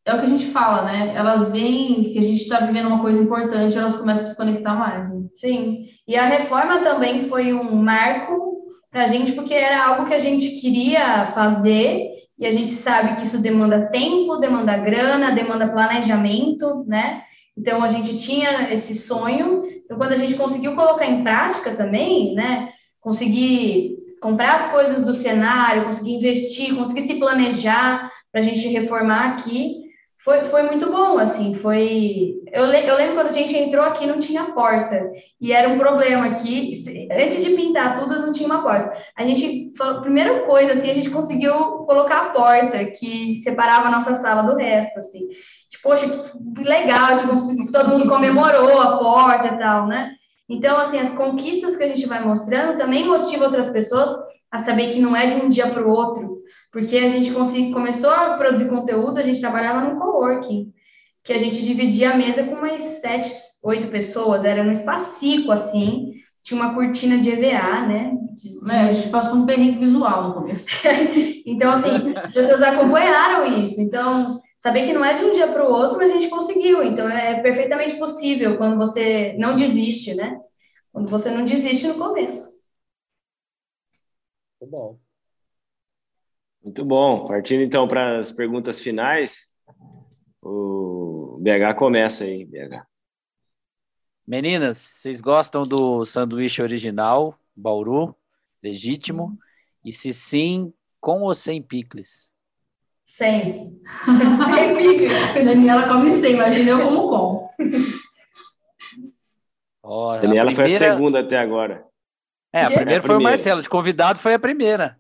é o que a gente fala, né? Elas veem que a gente está vivendo uma coisa importante, elas começam a se conectar mais. Né? Sim. E a reforma também foi um marco para a gente, porque era algo que a gente queria fazer e a gente sabe que isso demanda tempo, demanda grana, demanda planejamento, né? Então a gente tinha esse sonho. Então quando a gente conseguiu colocar em prática também, né? Conseguir comprar as coisas do cenário, conseguir investir, conseguir se planejar para a gente reformar aqui, foi, foi muito bom, assim, foi... Eu, le, eu lembro quando a gente entrou aqui, não tinha porta, e era um problema aqui, antes de pintar tudo, não tinha uma porta. A gente, primeira coisa, assim, a gente conseguiu colocar a porta, que separava a nossa sala do resto, assim. Tipo, poxa, que legal, tipo, todo mundo comemorou a porta e tal, né? Então, assim, as conquistas que a gente vai mostrando também motiva outras pessoas a saber que não é de um dia para o outro, porque a gente consegui, começou a produzir conteúdo, a gente trabalhava no coworking, que a gente dividia a mesa com umas sete, oito pessoas, era um espacico assim, tinha uma cortina de EVA, né? De... É, a gente passou um perrengue visual no começo. *laughs* então, assim, as pessoas acompanharam isso. Então, saber que não é de um dia para o outro, mas a gente conseguiu. Então, é perfeitamente possível quando você não desiste, né? Quando você não desiste no começo. Muito bom. Muito bom. Partindo então para as perguntas finais, o BH começa aí, BH. Meninas, vocês gostam do sanduíche original, Bauru, legítimo? E se sim, com ou sem picles? Sem. *laughs* sem picles. Daniela come sem, imagina eu como com. Oh, Daniela primeira... foi a segunda até agora. É, a primeira é a foi primeira. o Marcelo, de convidado foi a primeira.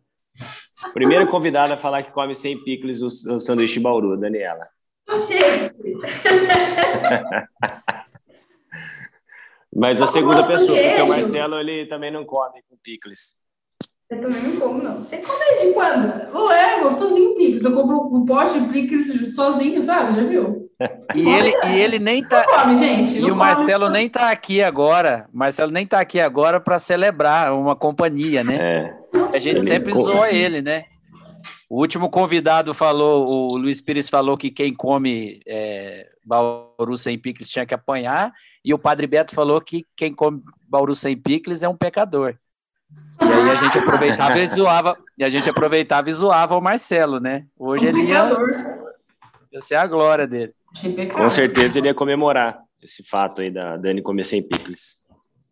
Primeira convidada a falar que come sem picles o, o sanduíche Bauru, Daniela. *laughs* Mas a segunda pessoa, porque o Marcelo ele também não come com picles. Eu também não como, não. Você come desde quando? Oh, é, gostosinho picles. Eu compro um pote de picles sozinho, sabe? Já viu? *laughs* E ele, e ele nem tá. Come, gente, e o Marcelo come. nem tá aqui agora. Marcelo nem tá aqui agora para celebrar uma companhia, né? É. A gente ele sempre come. zoa ele, né? O último convidado falou, o Luiz Pires falou que quem come é, Bauru sem picles tinha que apanhar, e o Padre Beto falou que quem come Bauru sem picles é um pecador. E aí a gente aproveitava e zoava, e a gente aproveitava e zoava o Marcelo, né? Hoje um ele ia, ia ser a glória dele. Com certeza ele ia comemorar esse fato aí da Dani comer sem picles.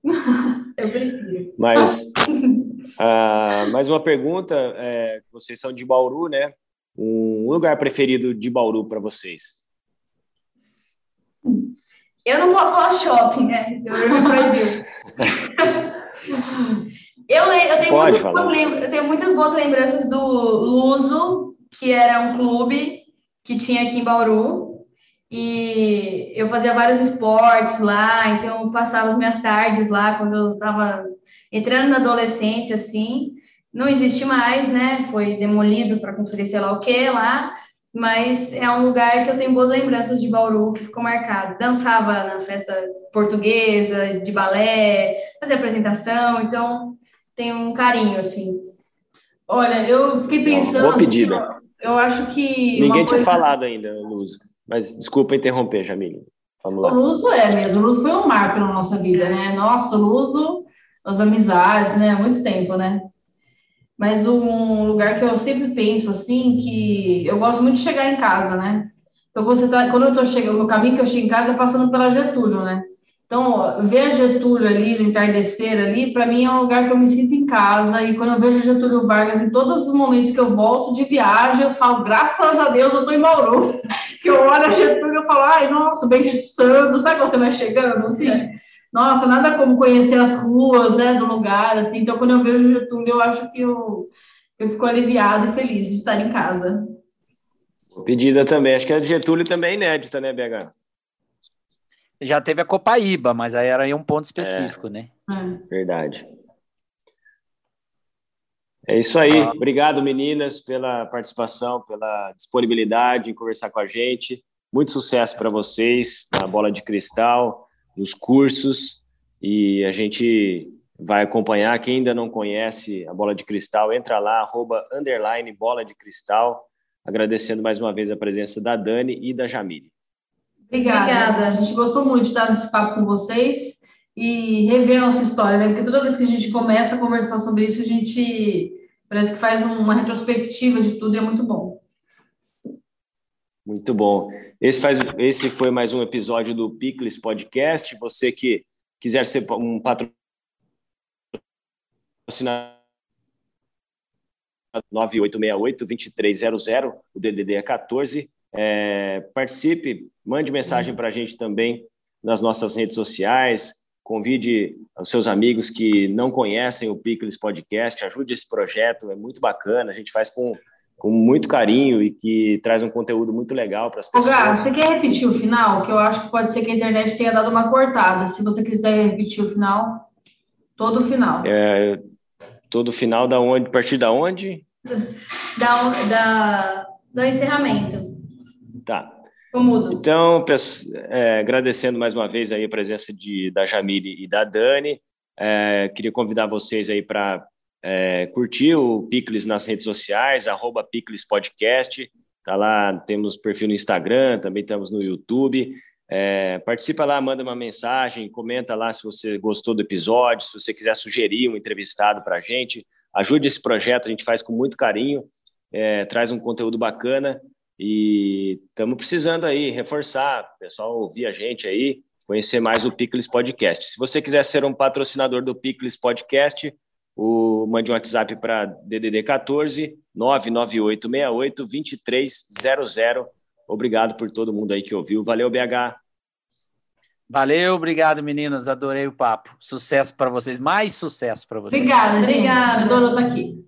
*laughs* Eu prefiro. Mas uh, mais uma pergunta: é, vocês são de Bauru, né? Um lugar preferido de Bauru para vocês? Eu não posso falar shopping, né? Eu, eu eu, eu, tenho muitas, eu tenho muitas boas lembranças do Luso, que era um clube que tinha aqui em Bauru. E eu fazia vários esportes lá, então eu passava as minhas tardes lá quando eu estava entrando na adolescência, assim. Não existe mais, né? Foi demolido para construir sei lá o que lá, mas é um lugar que eu tenho boas lembranças de Bauru, que ficou marcado. Dançava na festa portuguesa, de balé, fazia apresentação, então tem um carinho, assim. Olha, eu fiquei pensando. Boa pedida. Eu, acho que. Ninguém tinha falado ainda, Luz. Mas desculpa interromper, Jamile. Vamos lá. O Luso é mesmo. O Luso foi um marco na nossa vida, né? Nossa, o Luso, as amizades, né? Muito tempo, né? Mas um lugar que eu sempre penso, assim, que eu gosto muito de chegar em casa, né? Então, você tá, quando eu tô chegando, o caminho que eu chego em casa é passando pela Getúlio, né? Então, ver Getúlio ali, no entardecer ali, para mim é um lugar que eu me sinto em casa. E quando eu vejo Getúlio Vargas, em todos os momentos que eu volto de viagem, eu falo, graças a Deus eu tô em Bauru. *laughs* que eu olho a Getúlio e falo, ai, nossa, Benedito Santo, sabe quando você vai chegando, assim? É. Nossa, nada como conhecer as ruas, né, do lugar, assim. Então, quando eu vejo Getúlio, eu acho que eu, eu fico aliviada e feliz de estar em casa. Pedida também. Acho que a Getúlio também é inédita, né, BH? Já teve a Copaíba, mas aí era um ponto específico, é, né? É. Verdade. É isso aí. Ah. Obrigado, meninas, pela participação, pela disponibilidade em conversar com a gente. Muito sucesso para vocês na bola de cristal, nos cursos. E a gente vai acompanhar. Quem ainda não conhece a bola de cristal, entra lá, arroba, underline, bola de cristal. Agradecendo mais uma vez a presença da Dani e da Jamile. Obrigada. Obrigada. A gente gostou muito de estar nesse papo com vocês e rever a nossa história, né? Porque toda vez que a gente começa a conversar sobre isso, a gente parece que faz uma retrospectiva de tudo e é muito bom. Muito bom. Esse, faz, esse foi mais um episódio do Picles Podcast. Você que quiser ser um patrocinador 9868-2300, o DDD é 14. É, participe, mande mensagem para a gente também nas nossas redes sociais, convide os seus amigos que não conhecem o Pickles Podcast, ajude esse projeto, é muito bacana, a gente faz com, com muito carinho e que traz um conteúdo muito legal para as pessoas. Gá, você quer repetir o final? Que eu acho que pode ser que a internet tenha dado uma cortada. Se você quiser repetir o final, todo o final. É, todo o final da onde? A partir da onde? Da, da, do encerramento. Tá. Então, é, agradecendo mais uma vez aí a presença de, da Jamile e da Dani, é, queria convidar vocês aí para é, curtir o Picles nas redes sociais, arroba Picles Podcast, tá lá, temos perfil no Instagram, também estamos no YouTube, é, participa lá, manda uma mensagem, comenta lá se você gostou do episódio, se você quiser sugerir um entrevistado para a gente, ajude esse projeto, a gente faz com muito carinho, é, traz um conteúdo bacana, e estamos precisando aí reforçar, o pessoal ouvir a gente aí, conhecer mais o Picles Podcast. Se você quiser ser um patrocinador do Picles Podcast, o, mande um WhatsApp para DDD 14 99868 2300. Obrigado por todo mundo aí que ouviu. Valeu, BH. Valeu, obrigado, meninas. Adorei o papo. Sucesso para vocês. Mais sucesso para vocês. Obrigada, obrigada. Adorou estar aqui.